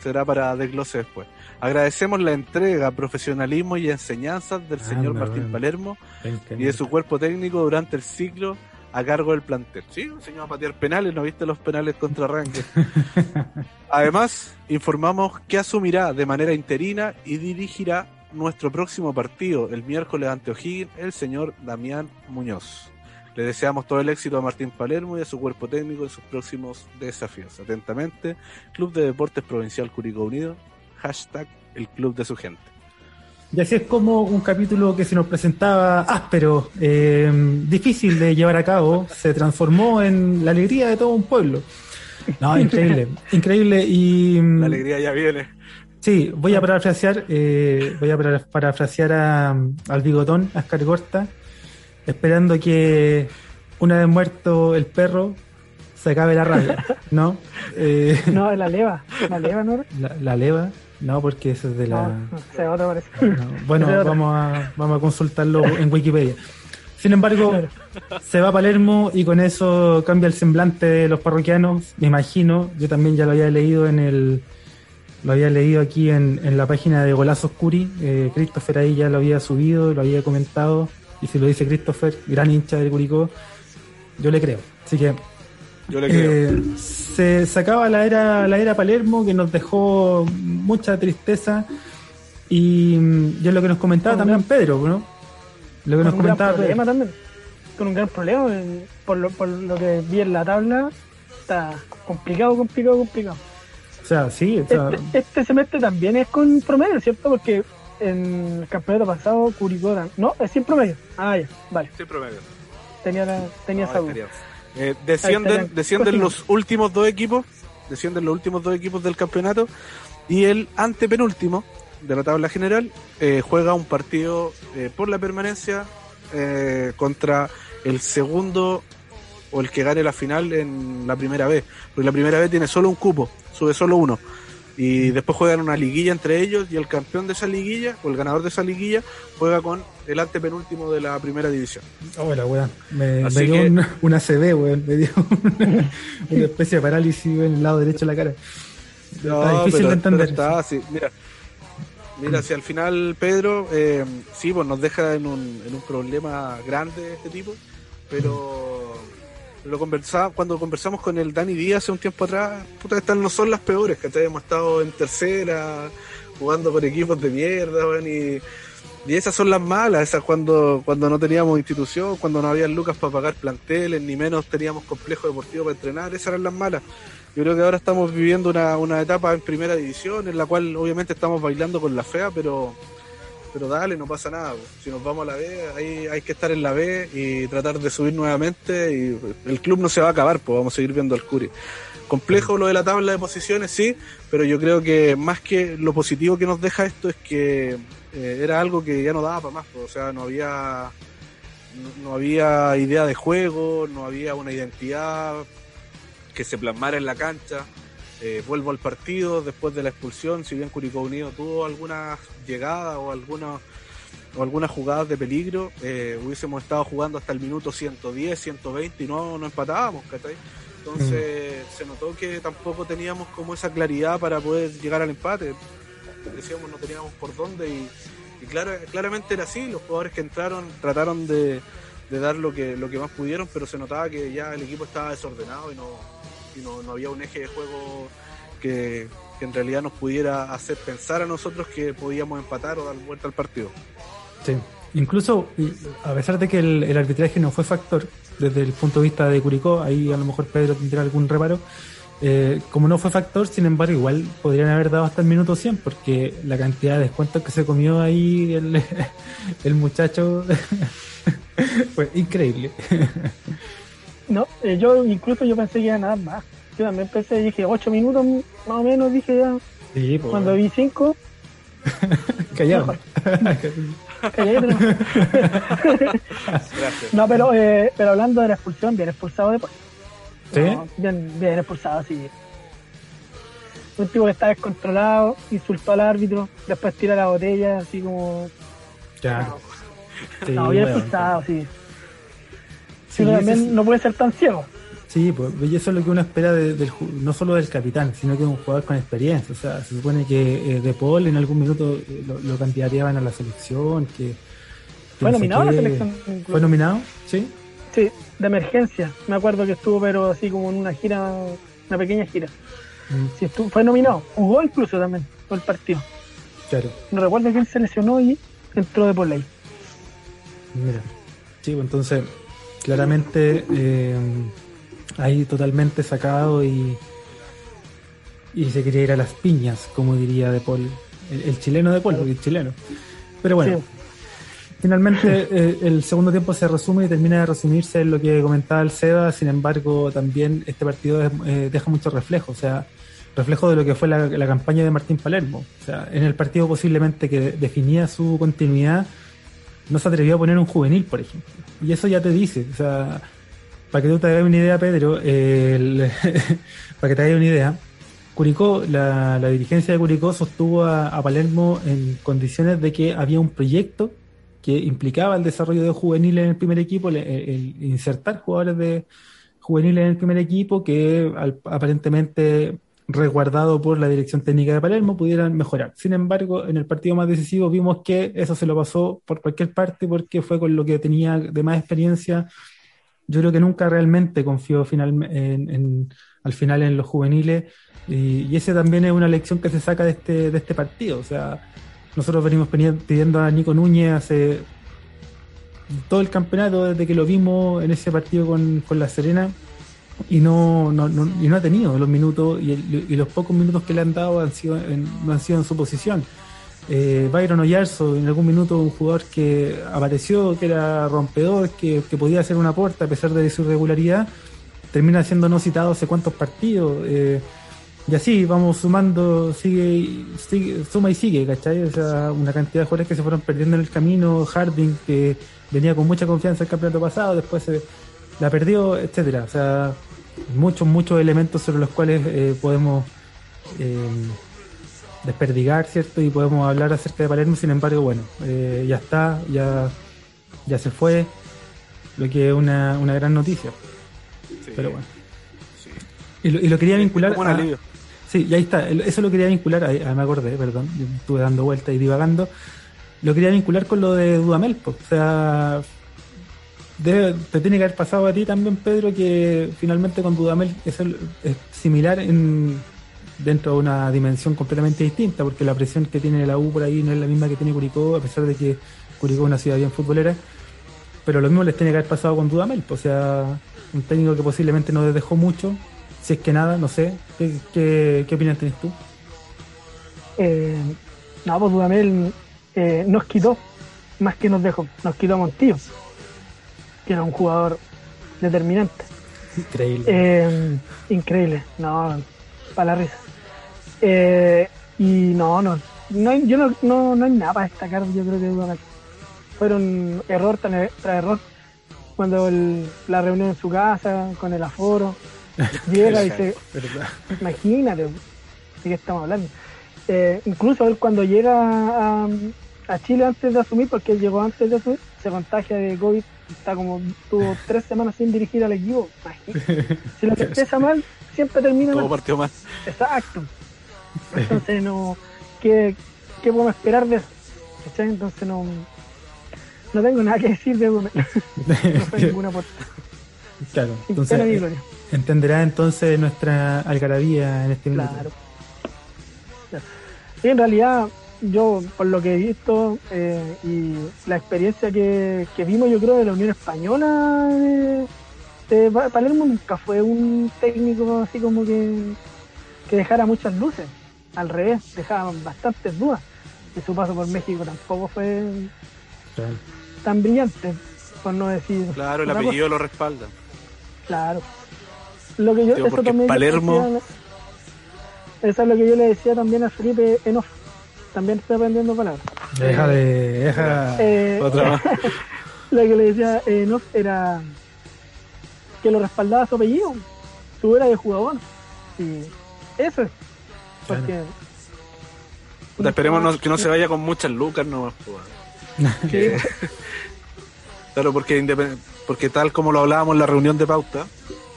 Será para desglose después. Agradecemos la entrega, profesionalismo y enseñanzas del señor Anda, Martín bueno. Palermo y de su cuerpo técnico durante el ciclo a cargo del plantel. Sí, enseñó a patear penales, ¿no viste los penales contra Rangers? Además, informamos que asumirá de manera interina y dirigirá nuestro próximo partido el miércoles ante O'Higgins el señor Damián Muñoz. Le deseamos todo el éxito a Martín Palermo y a su cuerpo técnico en sus próximos desafíos. Atentamente, Club de Deportes Provincial Curicó Unido, hashtag el club de su gente. Y así es como un capítulo que se nos presentaba áspero, eh, difícil de llevar a cabo, se transformó en la alegría de todo un pueblo. No, increíble, increíble. Y La alegría ya viene. sí, voy a parafrasear, eh, voy a para- parafrasear a, al bigotón, a Ascar Gorta, esperando que una vez muerto el perro se acabe la rabia, ¿no? Eh, No, la leva. La leva, ¿no? la, la leva, no, porque eso es de la... No, no sé, otra parece. No, bueno, vamos a, vamos a consultarlo en Wikipedia. Sin embargo, se va a Palermo y con eso cambia el semblante de los parroquianos, me imagino. Yo también ya lo había leído en el lo había leído aquí en, en la página de Golazos Curi. Eh, Christopher ahí ya lo había subido, lo había comentado. Y si lo dice Christopher, gran hincha del Curicó, yo le creo. Así que yo le creo. eh, se sacaba la era, la era Palermo, que nos dejó mucha tristeza. Y, mm, y es lo que nos comentaba Con también Pedro, ¿no? Lo que nos con un gran comentaba problema Pedro. también. Con un gran problema. eh, Por lo, por lo que vi en la tabla, está complicado, complicado, complicado. O sea, sí, o sea, Este, este semestre también es con promedio, ¿cierto? Porque en el campeonato pasado, Curicó. No, es sin promedio. Ah, ya, vale. Sí, promedio. Tenía, la, tenía No, esa duda. Eh, descienden está, descienden los últimos dos equipos, descienden los últimos dos equipos del campeonato y el antepenúltimo de la tabla general eh, juega un partido eh, por la permanencia eh, contra el segundo o el que gane la final en la primera vez, porque la primera vez tiene solo un cupo, sube solo uno. Y después juegan una liguilla entre ellos y el campeón de esa liguilla, o el ganador de esa liguilla, juega con el antepenúltimo de la primera división. Oh, la weá. Me, dio que- un, una CB, weón. Me dio una, una especie de parálisis en el lado derecho de la cara. No, está difícil pero- de entender. está así. Mira, mira, si al final Pedro, eh, sí, pues nos deja en un, en un problema grande este tipo, pero lo conversaba, cuando conversamos con el Dani Díaz hace un tiempo atrás, puta, estas no son las peores, que hemos estado en tercera, jugando con equipos de mierda, weón, y, y esas son las malas, esas cuando, cuando no teníamos institución, cuando no había lucas para pagar planteles, ni menos teníamos complejo deportivo para entrenar, esas eran las malas. Yo creo que ahora estamos viviendo una, una etapa en primera división en la cual obviamente estamos bailando con la fea, pero pero dale, no pasa nada. Si nos vamos a la B, ahí hay que estar en la B y tratar de subir nuevamente y el club no se va a acabar, pues vamos a seguir viendo al Curi. Complejo lo de la tabla de posiciones, sí, pero yo creo que más que lo positivo que nos deja esto es que eh, era algo que ya no daba para más, o sea, no había no, no había idea de juego, no había una identidad que se plasmara en la cancha. Eh, vuelvo al partido después de la expulsión, si bien Curicó Unido tuvo algunas llegadas o algunas o algunas jugadas de peligro, eh, hubiésemos estado jugando hasta el minuto 110, 120 y no, no empatábamos, ¿cachai? Entonces se notó que tampoco teníamos como esa claridad para poder llegar al empate. Decíamos no teníamos por dónde y, y claro, claramente era así, los jugadores que entraron trataron de, de dar lo que, lo que más pudieron, pero se notaba que ya el equipo estaba desordenado y no, no, no había un eje de juego que, en realidad nos pudiera hacer pensar a nosotros que podíamos empatar o dar vuelta al partido. Sí. Incluso, a pesar de que el, arbitraje no fue factor desde el punto de vista de Curicó, ahí a lo mejor Pedro tendrá algún reparo. eh, como no fue factor, sin embargo, igual podrían haber dado hasta el minuto 100, porque la cantidad de descuentos que se comió ahí el muchacho fue increíble. No, eh, yo incluso yo pensé que iba a nada más. Yo también pensé, dije 8 minutos más o menos, dije ya. Sí, pues, Cuando vi 5, callado. Gracias. No, pero, eh, pero hablando de la expulsión, bien expulsado después. ¿Sí? No, bien, bien expulsado, sí. Un tipo que está descontrolado, insultó al árbitro, después tira la botella, así como. Ya. Sí, no, bien bueno. expulsado, sí. Sí, Pero también es- no puede ser tan ciego. Sí, pues y eso es lo que uno espera de- del, no solo del capitán, sino que un jugador con experiencia. O sea, se supone que eh, De Paul en algún minuto eh, lo, lo candidateaban a la selección, que... que Fue no sé nominado a la selección. incluso. ¿Fue nominado? Sí. Sí, de emergencia. Me acuerdo que estuvo, pero así como en una gira, una pequeña gira. Mm, Sí, estuvo, fue nominado. Jugó incluso también por el partido. claro, No recuerdo quién se lesionó y entró de por ley. mira. Sí, pues entonces, claramente eh, ahí totalmente sacado y, y se quería ir a las piñas, como diría De Paul. El, el chileno De Paul, porque es chileno. Pero bueno. Sí. Finalmente, eh, el segundo tiempo se resume y termina de resumirse en lo que comentaba el Seba. Sin embargo, también este partido es- eh, deja mucho reflejo, o sea, reflejo de lo que fue la, la campaña de Martín Palermo. O sea, en el partido posiblemente que definía su continuidad, no se atrevió a poner un juvenil, por ejemplo. Y eso ya te dice, o sea, para que tú te hagas una idea, Pedro, para que te hagas una idea, Curicó, la, dirigencia de Curicó sostuvo a, Palermo en condiciones de que había un proyecto que implicaba el desarrollo de juveniles en el primer equipo, el, insertar jugadores de juveniles en el primer equipo que aparentemente resguardado por la dirección técnica de Palermo, pudieran mejorar. Sin embargo, en el partido más decisivo vimos que eso se lo pasó por cualquier parte porque fue con lo que tenía de más experiencia. Yo creo que nunca realmente confió final, en, al final en los juveniles y, ese también es una lección que se saca de este, de este partido. O sea, nosotros venimos pidiendo a Nico Núñez hace todo el campeonato desde que lo vimos en ese partido con, con La Serena y no, no, no, y no ha tenido los minutos y, y, los pocos minutos que le han dado han sido no han sido en su posición. Eh, Byron Oyarzo, en algún minuto un jugador que apareció, que era rompedor, que, que podía hacer una puerta a pesar de su irregularidad, termina siendo no citado hace cuántos partidos. Eh, y así vamos sumando, sigue, sigue, suma y sigue, ¿cachai? O sea, una cantidad de jugadores que se fueron perdiendo en el camino, Harding, que venía con mucha confianza el campeonato pasado, después se la perdió, etcétera. O sea, muchos, muchos elementos sobre los cuales eh, podemos eh, desperdigar, ¿cierto? Y podemos hablar acerca de Palermo, sin embargo, bueno, eh, ya está, ya, ya se fue, lo que es una, una gran noticia. Pero bueno. Y, lo, quería vincular a, Sí, y ahí está, eso lo quería vincular, ahí, me acordé, perdón, estuve dando vueltas y divagando, lo quería vincular con lo de Dudamel, o sea, te tiene que haber pasado a ti también, Pedro, que finalmente con Dudamel es, similar en, dentro de una dimensión completamente distinta, porque la presión que tiene la U por ahí no es la misma que tiene Curicó, a pesar de que Curicó es una ciudad bien futbolera, pero lo mismo les tiene que haber pasado con Dudamel, o sea, un técnico que posiblemente no les dejó mucho, si es que nada, no sé, ¿qué, qué, opinión tienes tú? Eh, no, pues Dudamel eh, nos quitó, más que nos dejó, nos quitó a Montillo que era un jugador determinante. Increíble. Eh, increíble, no, para la risa. Eh, y no, no, no yo no, no, no hay nada para destacar, yo creo que fueron error tras, error. Cuando la reunión en su casa, con el aforo, llega y dice, imagínate, de qué estamos hablando. Eh, incluso él cuando llega a, a Chile antes de asumir, porque él llegó antes de asumir, se contagia de COVID está como tuvo tres semanas sin dirigir al equipo. Si lo que empieza mal, siempre termina mal. partió mal. Exacto. Entonces no, ¿qué, qué podemos esperar de eso? Entonces no, no tengo nada que decir de Gómez. no fue ninguna puerta. Claro, entonces eh, entenderá entonces nuestra algarabía en este momento. Claro. Sí, en realidad yo, por lo que he visto eh, y la experiencia que, vimos, yo creo, de la Unión Española de, Palermo, nunca fue un técnico así como que, que dejara muchas luces. Al revés, dejaba bastantes dudas. Y su paso por México tampoco fue tan brillante, por no decir. Claro, el apellido lo respalda. Claro. Lo que yo, eso también Palermo. eso es lo que yo le decía también a Felipe Enof también estoy aprendiendo palabras. Deja de. Deja. Eh, otra más. lo que le decía eh, no era que lo respaldaba su apellido. Tú eras de jugador. Y eso es. Porque. esperemos que no se vaya con muchas lucas, no. claro, porque, porque tal como lo hablábamos en la reunión de pauta.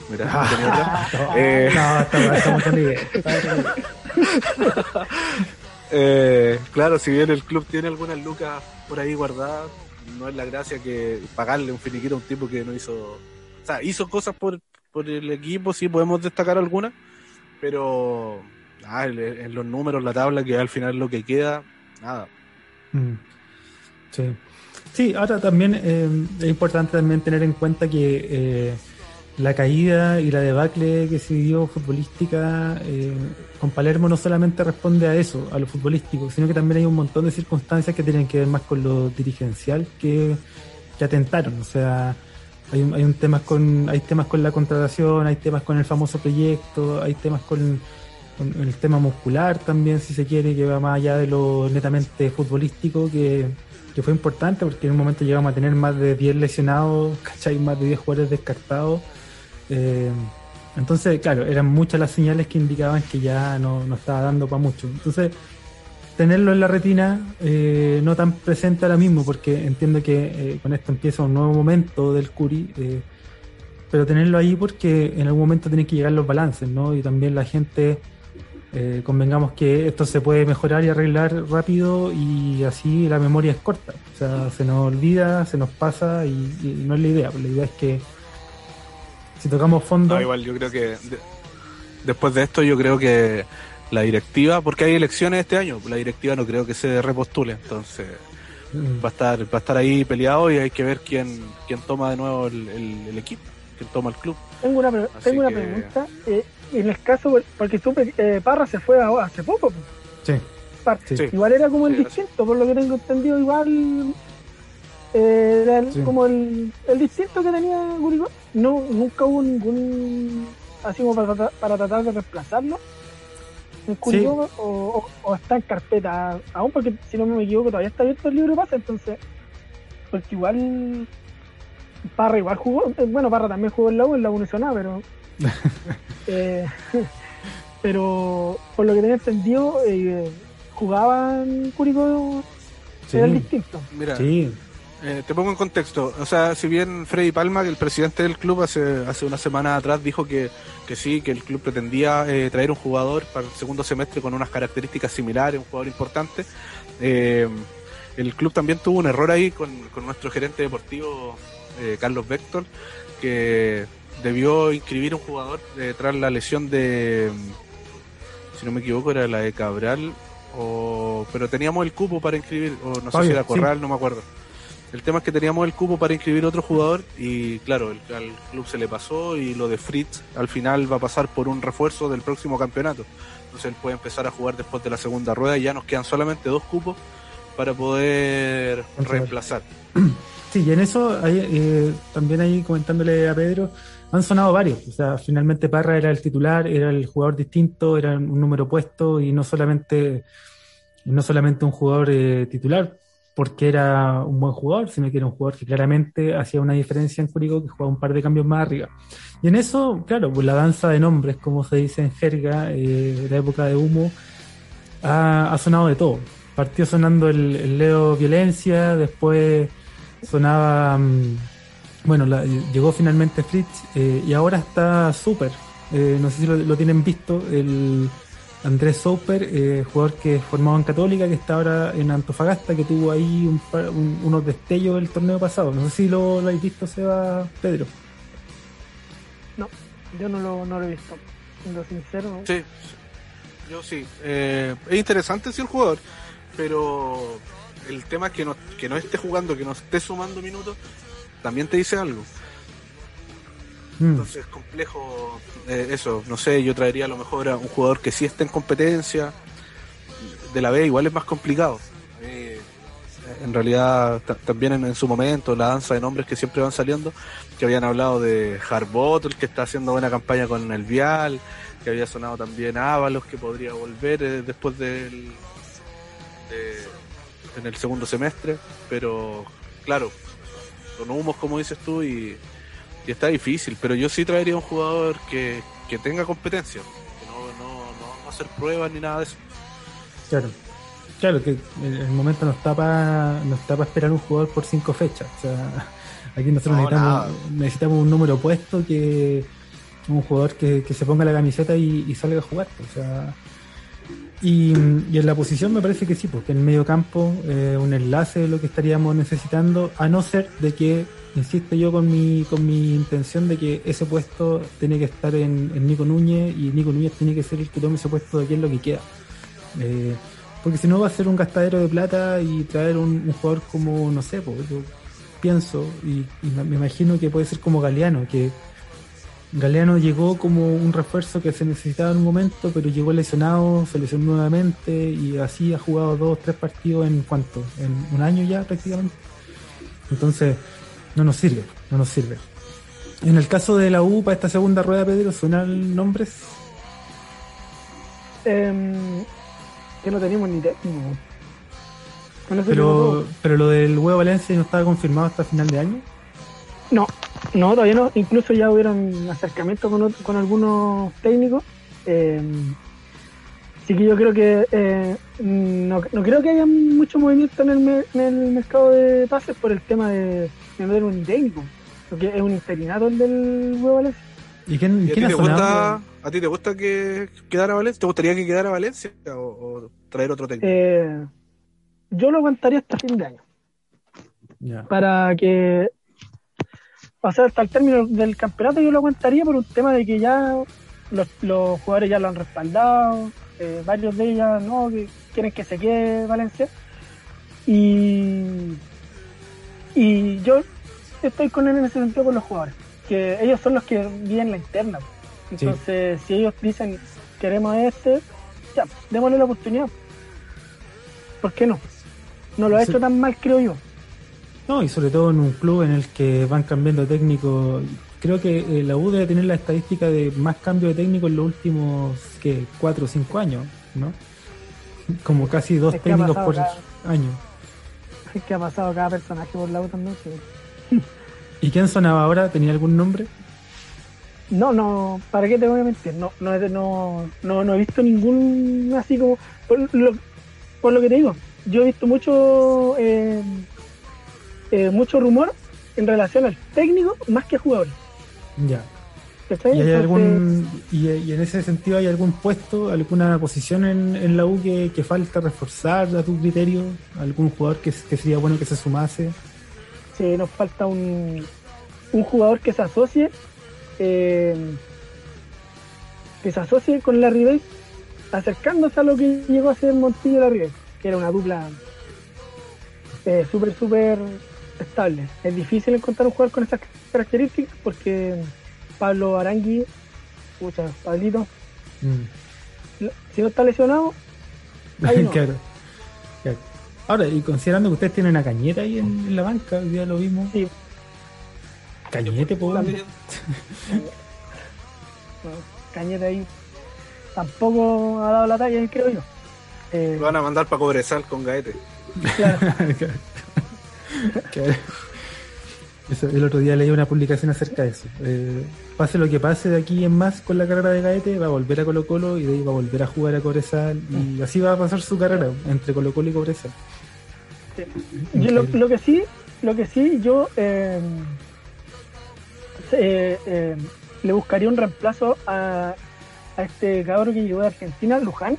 Mira, ah, no, eh, no, estamos, estamos eh, claro, si bien el club tiene algunas lucas por ahí guardadas, no es la gracia que pagarle un finiquito a un tipo que no hizo. O sea, hizo cosas por, por el equipo, sí podemos destacar algunas, pero ah, en los números, la tabla, que al final lo que queda, nada. Mm. Sí. Sí, ahora también eh, es importante también tener en cuenta que eh, la caída y la debacle que se dio futbolística eh, con Palermo no solamente responde a eso, a lo futbolístico, sino que también hay un montón de circunstancias que tienen que ver más con lo dirigencial que, atentaron. O sea, hay, un, hay un temas con hay temas con la contratación, hay temas con el famoso proyecto, hay temas con, el tema muscular también, si se quiere, que va más allá de lo netamente futbolístico, que, que fue importante porque en un momento llegamos a tener más de 10 lesionados, ¿cachai? Más de 10 jugadores descartados eh, entonces, claro, eran muchas las señales que indicaban que ya no, estaba dando para mucho. Entonces, tenerlo en la retina eh, no tan presente ahora mismo, porque entiendo que eh, con esto empieza un nuevo momento del Curi, pero tenerlo ahí porque en algún momento tienen que llegar los balances, ¿no? Y también la gente eh, convengamos que esto se puede mejorar y arreglar rápido y así la memoria es corta. O sea, se nos olvida, se nos pasa y, no es la idea. La idea es que si tocamos fondo... igual yo creo que después de esto yo creo que la directiva, porque hay elecciones este año, la directiva no creo que se repostule, entonces mm. va a estar va a estar ahí peleado y hay que ver quién quién toma de nuevo el, equipo, quién toma el club. Tengo una, tengo una pregunta. Eh, en el caso, porque supe eh, Parra se fue hace poco. Sí. Igual era como el distinto, por lo que tengo entendido, igual eh, era como el, el, distinto que tenía Gurigol. No, nunca hubo ningún así como para, para tratar de reemplazarlo. En Curicó o, o, está en carpeta aún porque si no me equivoco todavía está abierto el libro de pase entonces porque igual Parra igual jugó eh, bueno Parra también jugó en la U en la U pero Eh, pero por lo que tenía entendido, eh, jugaban Curicó era distinto. Mira, eh, te pongo en contexto. O sea, si bien Freddy Palma, el presidente del club, hace, hace una semana atrás dijo que, que sí, que el club pretendía traer un jugador para el segundo semestre con unas características similares, un jugador importante. el club también tuvo un error ahí con, con nuestro gerente deportivo, Carlos Vector, que debió inscribir un jugador eh, tras la lesión de, si no me equivoco, era la de Cabral, o, pero teníamos el cupo para inscribir, o no sé si era Corral, no me acuerdo. El tema es que teníamos el cupo para inscribir otro jugador y claro, el, al club se le pasó y lo de Fritz al final va a pasar por un refuerzo del próximo campeonato. Entonces él puede empezar a jugar después de la segunda rueda y ya nos quedan solamente dos cupos para poder reemplazar. Sí, y en eso eh, también ahí comentándole a Pedro, han sonado varios. O sea, finalmente Parra era el titular, era el jugador distinto, era un número puesto y no solamente, no solamente un jugador eh, titular, porque era un buen jugador, sino que era un jugador que claramente hacía una diferencia en Curicó, que jugaba un par de cambios más arriba. Y en eso, claro, pues la danza de nombres, como se dice en jerga, eh, la época de Humo, ha, sonado de todo. Partió sonando el, Leo Violencia, después sonaba... Mm, bueno, llegó finalmente Fritz eh, y ahora está Super. Eh, no sé si lo, tienen visto, el Andrés Super, eh, jugador que es formado en Católica, que está ahora en Antofagasta, que tuvo ahí unos destellos del torneo pasado. No sé si lo, lo habéis visto, Seba Pedro. No, yo no lo, no lo he visto, siendo sincero. Sí, yo sí. es interesante si el jugador, pero el tema es que no, que no esté jugando, que no esté sumando minutos, también te dice algo. Mm. Entonces, complejo eh, eso. No sé, yo traería a lo mejor a un jugador que sí esté en competencia. De la B igual es más complicado. Eh, en realidad, también en, su momento, la danza de nombres que siempre van saliendo, que habían hablado de el que está haciendo buena campaña con el Vial, que había sonado también Ábalos, que podría volver eh, después del. en el segundo semestre, pero claro, con humos, como dices tú, y, está difícil. Pero yo sí traería un jugador que, tenga competencia, que no, no, no, hacer pruebas ni nada de eso. Claro. Claro, que el momento no está para no está para esperar un jugador por cinco fechas. O sea, aquí nosotros necesitamos, necesitamos un número opuesto que un jugador que, se ponga la camiseta y, salga a jugar. O sea, y, en la posición me parece que sí, porque en medio campo eh, un enlace de lo que estaríamos necesitando, a no ser de que, insisto yo con mi, con mi intención de que ese puesto tiene que estar en, Nico Núñez y Nico Núñez tiene que ser el que tome ese puesto de aquí en lo que queda. Eh, porque si no va a ser un gastadero de plata y traer un, jugador como, no sé, pues, yo pienso y, me imagino que puede ser como Galeano, que Galeano llegó como un refuerzo que se necesitaba en un momento, pero llegó lesionado, se lesionó nuevamente y así ha jugado dos, tres partidos en cuánto, en un año ya prácticamente. Entonces, no nos sirve, no nos sirve. En el caso de la U, para esta segunda rueda, Pedro, ¿suenan nombres? Em, que no tenemos ni técnico. pero, pero lo del huevo Valencia no estaba confirmado hasta final de año. No, no, todavía no. Incluso ya hubieron acercamientos con, con algunos técnicos. Eh, así que yo creo que eh, no, creo que haya mucho movimiento en el, en el mercado de pases por el tema de, no tener un técnico. Porque es un interinato el del Huevo ¿Y quién, a, ti te gusta, ¿A ti te gusta que quedara Valencia? ¿Te gustaría que quedara Valencia o, traer otro técnico? Eh, yo lo aguantaría hasta fin de año. Para que. O sea, hasta el término del campeonato yo lo aguantaría por un tema de que ya los, los jugadores ya lo han respaldado, eh, varios de ellos no, que quieren que se quede Valencia. Y, y yo estoy con él en ese sentido con los jugadores, que ellos son los que viven la interna. Entonces, si ellos dicen queremos a este, ya, démosle la oportunidad. ¿Por qué no? No lo ha hecho tan mal, creo yo. No, y sobre todo en un club en el que van cambiando técnicos. Creo que eh, la U debe tener la estadística de más cambio de técnico en los últimos, que cuatro o cinco años, ¿no? Como casi dos técnicos por año. Es que ha pasado cada personaje por la U también. ¿Y quién sonaba ahora? ¿Tenía algún nombre? No, no, ¿para qué te voy a mentir? No, no, no, no, no he visto ningún así como. Por lo, por lo que te digo, yo he visto mucho eh, eh, mucho rumor en relación al técnico más que a jugadores. Ya. ¿Y, hay algún, y, en ese sentido hay algún puesto, alguna posición en, en la U que, falta reforzar a tu criterio? ¿Algún jugador que, sería bueno que se sumase? Sí, nos falta un, un jugador que se asocie eh, que se asocie con la Ribey acercándose a lo que llegó a ser Montillo la Ribey, que era una dupla eh, súper, súper estable. Es difícil encontrar un jugador con esas características porque Pablo Arangui, escucha, Pablito, mm. si no está lesionado, ahí claro. Ahora, y considerando que ustedes tienen a Cañeta ahí en, la banca, hoy día lo vimos. Sí. Cañete, por Cañete ahí tampoco ha dado la talla, creo yo. Eh, Lo van a mandar para Cobresal con Gaete. el otro día leí una publicación acerca de eso. Eh, pase lo que pase de aquí en más con la carrera de Gaete, va a volver a Colo Colo y de ahí va a volver a jugar a Cobresal y así va a pasar su carrera entre Colo Colo y Cobresal. lo, que sí, lo que sí, yo eh, eh, le buscaría un reemplazo a, a este cabrón que llegó de Argentina, Luján.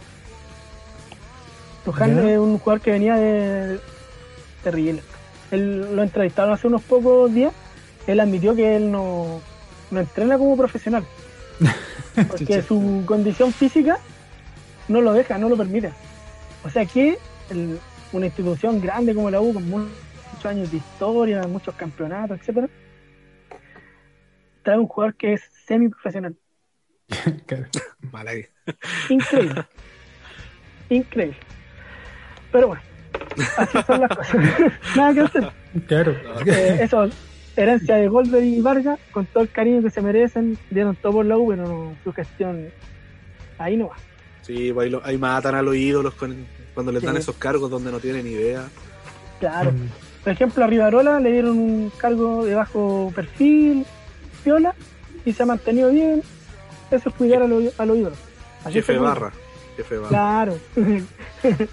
Luján es un jugador que venía de, terrible. Él lo entrevistaron hace unos pocos días. Él admitió que él no, no entrena como profesional. Porque su condición física no lo deja, no lo permite. O sea que una institución grande como la U, con muchos años de historia, muchos campeonatos, etcétera, trae un jugador que es semi-profesional. Increíble. Increíble. Pero bueno, Así son las cosas. Nada que hacer. Claro. Eh, eso, herencia de Goldberg y Vargas, con todo el cariño que se merecen, dieron todo por la U, pero su gestión ahí no va. Sí, pues ahí, matan a los ídolos cuando les dan esos cargos donde no tienen idea. Claro. Mm. Por ejemplo, a Rivarola le dieron un cargo de bajo perfil, viola, y se ha mantenido bien. Eso es cuidar a los, ídolos. Jefe barra. Jefe barra. Claro.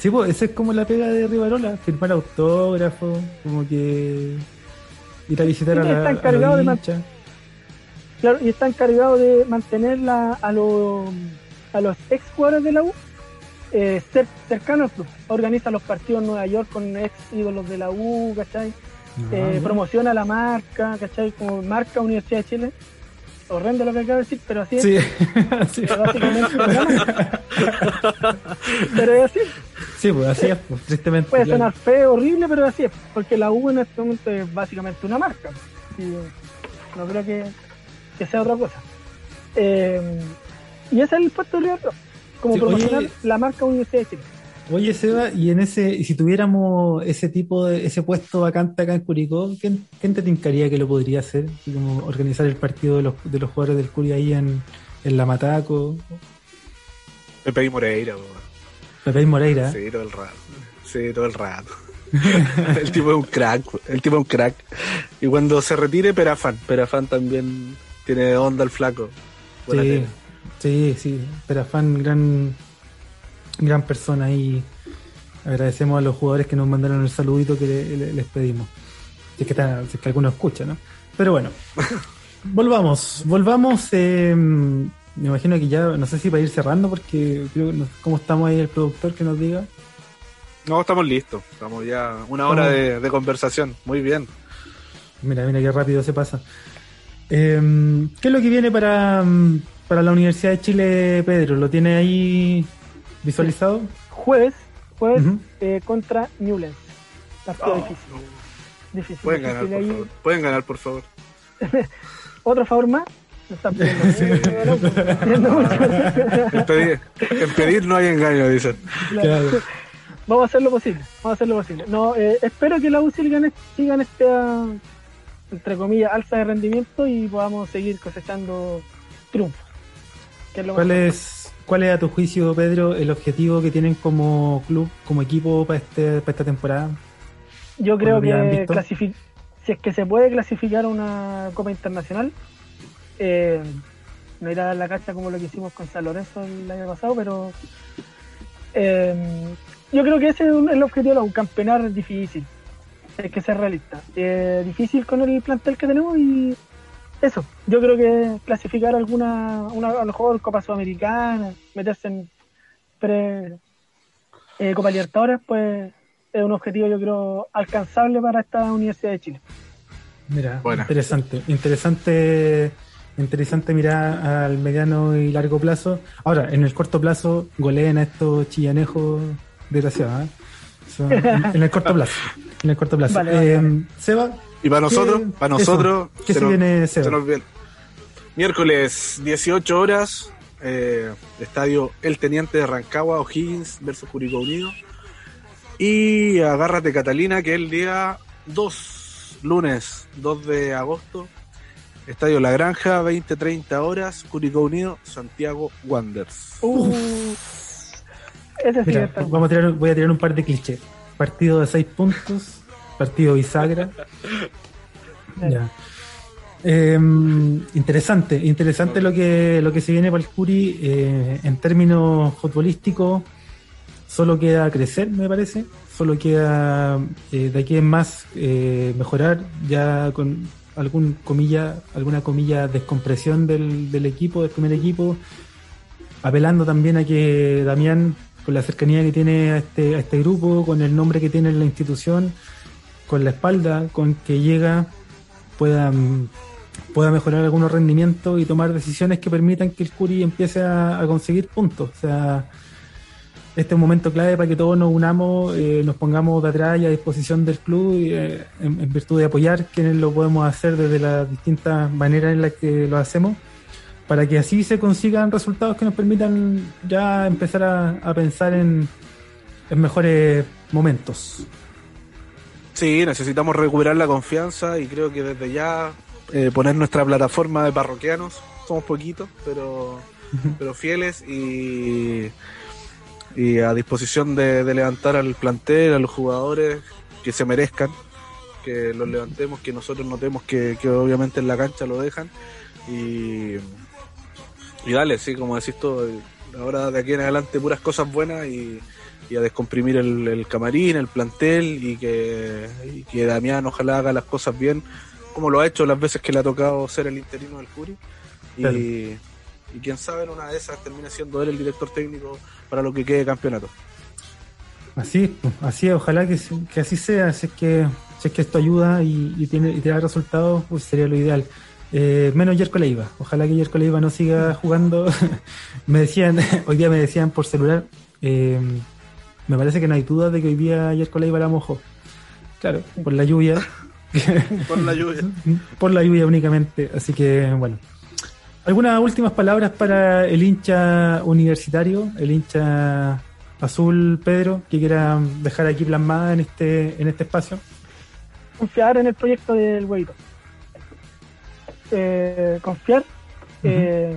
Sí, pues esa es como la pega de Rivarola, firmar autógrafo, como que ir a visitar a la, a de Claro, y está encargado de mantener a, los, a los ex jugadores de la U eh, cercanos al club. Organiza los partidos en Nueva York con ex ídolos de la U, ¿cachai? Ah, eh, promociona la marca, ¿cachai? Como marca Universidad de Chile horrendo lo que acabo de decir, pero así es. Sí, Pero, básicamente, pero es así. Sí, pues así es, pues, tristemente. Puede sonar feo, horrible, pero así es, porque la U en este momento es básicamente una marca. Y no creo que, que sea otra cosa. Eh, y ese es el puesto de River como profesional, la marca Universidad de Chile. Oye, Seba, y en ese, y si tuviéramos ese tipo de, ese puesto vacante acá en Curicó, ¿quién, te tincaría que lo podría hacer? Como organizar el partido de los, de los jugadores del Curi ahí en, en la Mataco. Pepe y Moreira, Pepe Moreira. Sí, todo el rato. Sí, todo el rato. el tipo es un crack, el tipo es un crack. Y cuando se retire, Perafán. Perafán también tiene onda el flaco. sí, sí, sí, Perafán, gran gran persona y agradecemos a los jugadores que nos mandaron el saludito que les pedimos. Si es que, está, si es que alguno escucha, ¿no? Pero bueno. volvamos, volvamos. Eh, me imagino que ya, no sé si para ir cerrando, porque creo que cómo estamos ahí el productor que nos diga. No, estamos listos. Estamos ya una hora de, conversación. Muy bien. Mira, mira qué rápido se pasa. Em, ¿Qué es lo que viene para, para la Universidad de Chile, Pedro? ¿Lo tiene ahí visualizado? Jueves, jueves eh, contra Newlands. Partido oh, difícil. Pueden, ganar, por favor. Pueden ganar, por favor. Otro favor más. Están en, pedir, no hay engaño, dicen. Vamos a hacer lo posible. Vamos a hacer lo posible. No, eh, espero que la U siga en este, entre comillas, alza de rendimiento y podamos seguir cosechando triunfos. ¿Cuál es, ¿Cuál es a tu juicio, Pedro, el objetivo que tienen como club, como equipo para, este, para esta temporada? Yo creo que si es que se puede clasificar a una Copa Internacional, eh, no ir a dar la cacha como lo que hicimos con San Lorenzo el año pasado, pero eh, yo creo que ese es el objetivo de un campeonar difícil. Hay que ser realista. Eh, difícil con el plantel que tenemos y eso. Yo creo que clasificar alguna, una, a lo mejor Copa Sudamericana, meterse en pre, eh, Copa Libertadores, pues es un objetivo yo creo alcanzable para esta Universidad de Chile. Mira, interesante, interesante, interesante mirar al mediano y largo plazo. Ahora, en el corto plazo, goleen a estos chillanejos desgraciados. ¿eh? en el corto plazo. En el corto plazo. Eh, Seba. Y para nosotros, para nosotros. ¿Qué se, viene, Seba? Miércoles, 18 horas, eh, estadio El Teniente de Rancagua, O'Higgins versus Curicó Unido. Y agárrate Catalina, que es el día 2, lunes 2 de agosto. Estadio La Granja, 20-30 horas, Curicó Unido, Santiago Wanderers. Uh, vamos a tirar, voy a tirar un par de clichés. Partido de 6 puntos, partido bisagra. ya. Em, interesante, interesante lo que lo que se viene para el Curi eh, en términos futbolísticos solo queda crecer, me parece. Solo queda eh, de aquí en más eh, mejorar ya con algún comilla, alguna comilla descompresión del, del equipo, del primer equipo, apelando también a que Damián, con la cercanía que tiene a este, a este grupo, con el nombre que tiene en la institución, con la espalda con que llega, pueda, pueda mejorar algunos rendimientos y tomar decisiones que permitan que el Curi empiece a, a conseguir puntos. O sea, este es un momento clave para que todos nos unamos, eh, nos pongamos de atrás y a disposición del club eh, en, virtud de apoyar quienes lo podemos hacer desde las distintas maneras en las que lo hacemos, para que así se consigan resultados que nos permitan ya empezar a, pensar en, mejores momentos. Sí, necesitamos recuperar la confianza y creo que desde ya eh, poner nuestra plataforma de parroquianos, somos poquitos, pero, pero fieles y y a disposición de, levantar al plantel, a los jugadores que se merezcan, que los levantemos, que nosotros notemos que, obviamente en la cancha lo dejan y, y dale, sí, como decís tú, ahora de aquí en adelante puras cosas buenas y, a descomprimir el, camarín, el plantel y que, y que Damián ojalá haga las cosas bien, como lo ha hecho las veces que le ha tocado ser el interino del Curi. Y, y quién sabe en una de esas termina siendo él el director técnico para lo que quede campeonato. Así, así ojalá que, que así sea, si es que, si es que esto ayuda y, tiene y te da resultados, pues sería lo ideal. Eh, menos Yerko Leiva, ojalá que Yerko Leiva no siga jugando. me decían, hoy día me decían por celular, eh, me parece que no hay duda de que hoy día Yerko Leiva la mojó. Claro, por la lluvia. por la lluvia. por la lluvia únicamente, así que bueno. ¿Algunas últimas palabras para el hincha universitario, el hincha azul, Pedro, que quiera dejar aquí plasmada en este, en este espacio? Confiar en el proyecto del huevito. Eh, confiar eh,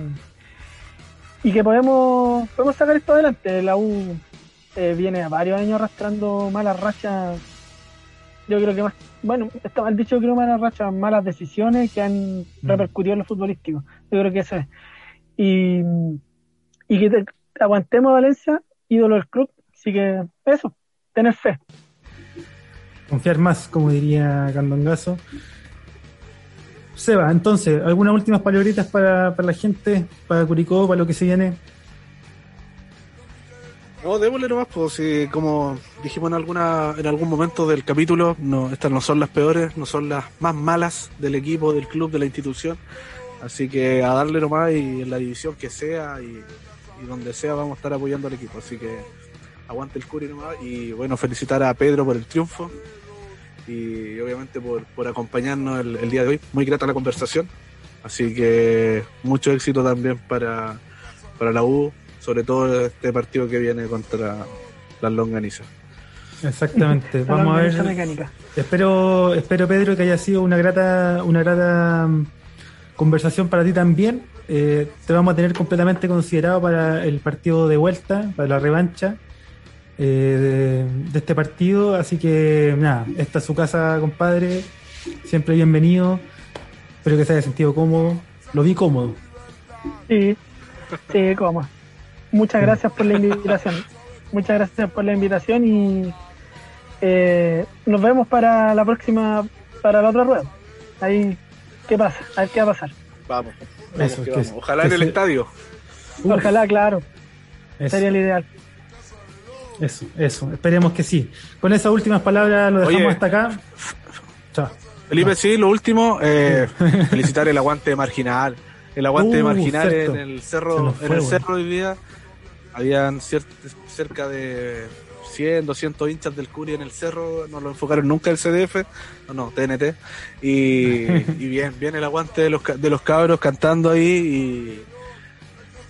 y que podemos, podemos sacar esto adelante. La U eh, viene a varios años arrastrando malas rachas. Yo creo que más bueno, está mal dicho, creo, malas rachas, malas decisiones que han mm. repercutido en lo futbolístico. Yo creo que eso es. Y, y que aguantemos a Valencia, ídolo del club. Así que eso, tener fe. Confiar más, como diría Candongazo. Seba, entonces, ¿algunas últimas palabritas para, para la gente, para Curicó, para lo que se viene? No, démosle nomás, pues si, como dijimos en alguna, en algún momento del capítulo, no, estas no son las peores, no son las más malas del equipo, del club, de la institución. Así que a darle nomás y en la división que sea y, donde sea vamos a estar apoyando al equipo. Así que aguante el Curi nomás y bueno, felicitar a Pedro por el triunfo y obviamente por, por acompañarnos el, el, día de hoy. Muy grata la conversación. Así que mucho éxito también para, para la U, sobre todo este partido que viene contra las longanizas. Exactamente. Vamos a ver. Mecánica. Espero, espero Pedro que haya sido una grata, una grata conversación para ti también. Eh, te vamos a tener completamente considerado para el partido de vuelta, para la revancha eh, de, este partido. Así que nada, esta es su casa, compadre. Siempre bienvenido. Espero que se haya sentido cómodo. Lo vi cómodo. Sí, sí, cómodo. Muchas gracias por la invitación. Muchas gracias por la invitación y eh, nos vemos para la próxima, para la otra rueda. Ahí, ¿qué pasa? A ver qué va a pasar. Vamos, Ojalá en el estadio. Ojalá, claro. Sería el ideal. Eso, eso. Esperemos que sí. Con esas últimas palabras lo dejamos hasta acá. Chao. Felipe, sí, lo último, eh, felicitar el aguante marginal. El aguante uh, marginal en el cerro, en el cerro hoy día habían cerca de 100, 200 hinchas del Curi en el cerro, no lo enfocaron nunca el CDF, no, no, TNT, y, bien, bien el aguante de los, de los cabros cantando ahí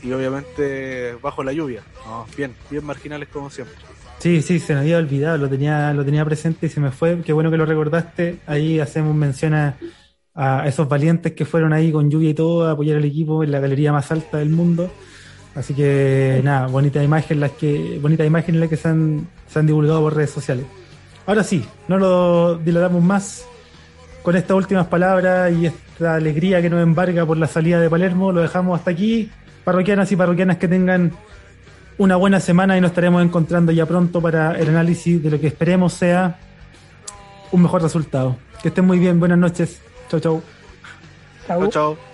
y, y obviamente bajo la lluvia, bien, bien marginales como siempre. Sí, sí, se me había olvidado, lo tenía, lo tenía presente y se me fue, qué bueno que lo recordaste, ahí hacemos mención a, a esos valientes que fueron ahí con lluvia y todo a apoyar al equipo en la galería más alta del mundo. Así que nada, bonita imagen las que, bonita imagen las que se han, se han divulgado por redes sociales. Ahora sí, no lo dilatamos más con estas últimas palabras y esta alegría que nos embarga por la salida de Palermo, lo dejamos hasta aquí. Parroquianas y parroquianas que tengan una buena semana y nos estaremos encontrando ya pronto para el análisis de lo que esperemos sea un mejor resultado. Que estén muy bien, buenas noches. Chau, chau. Chau, chau.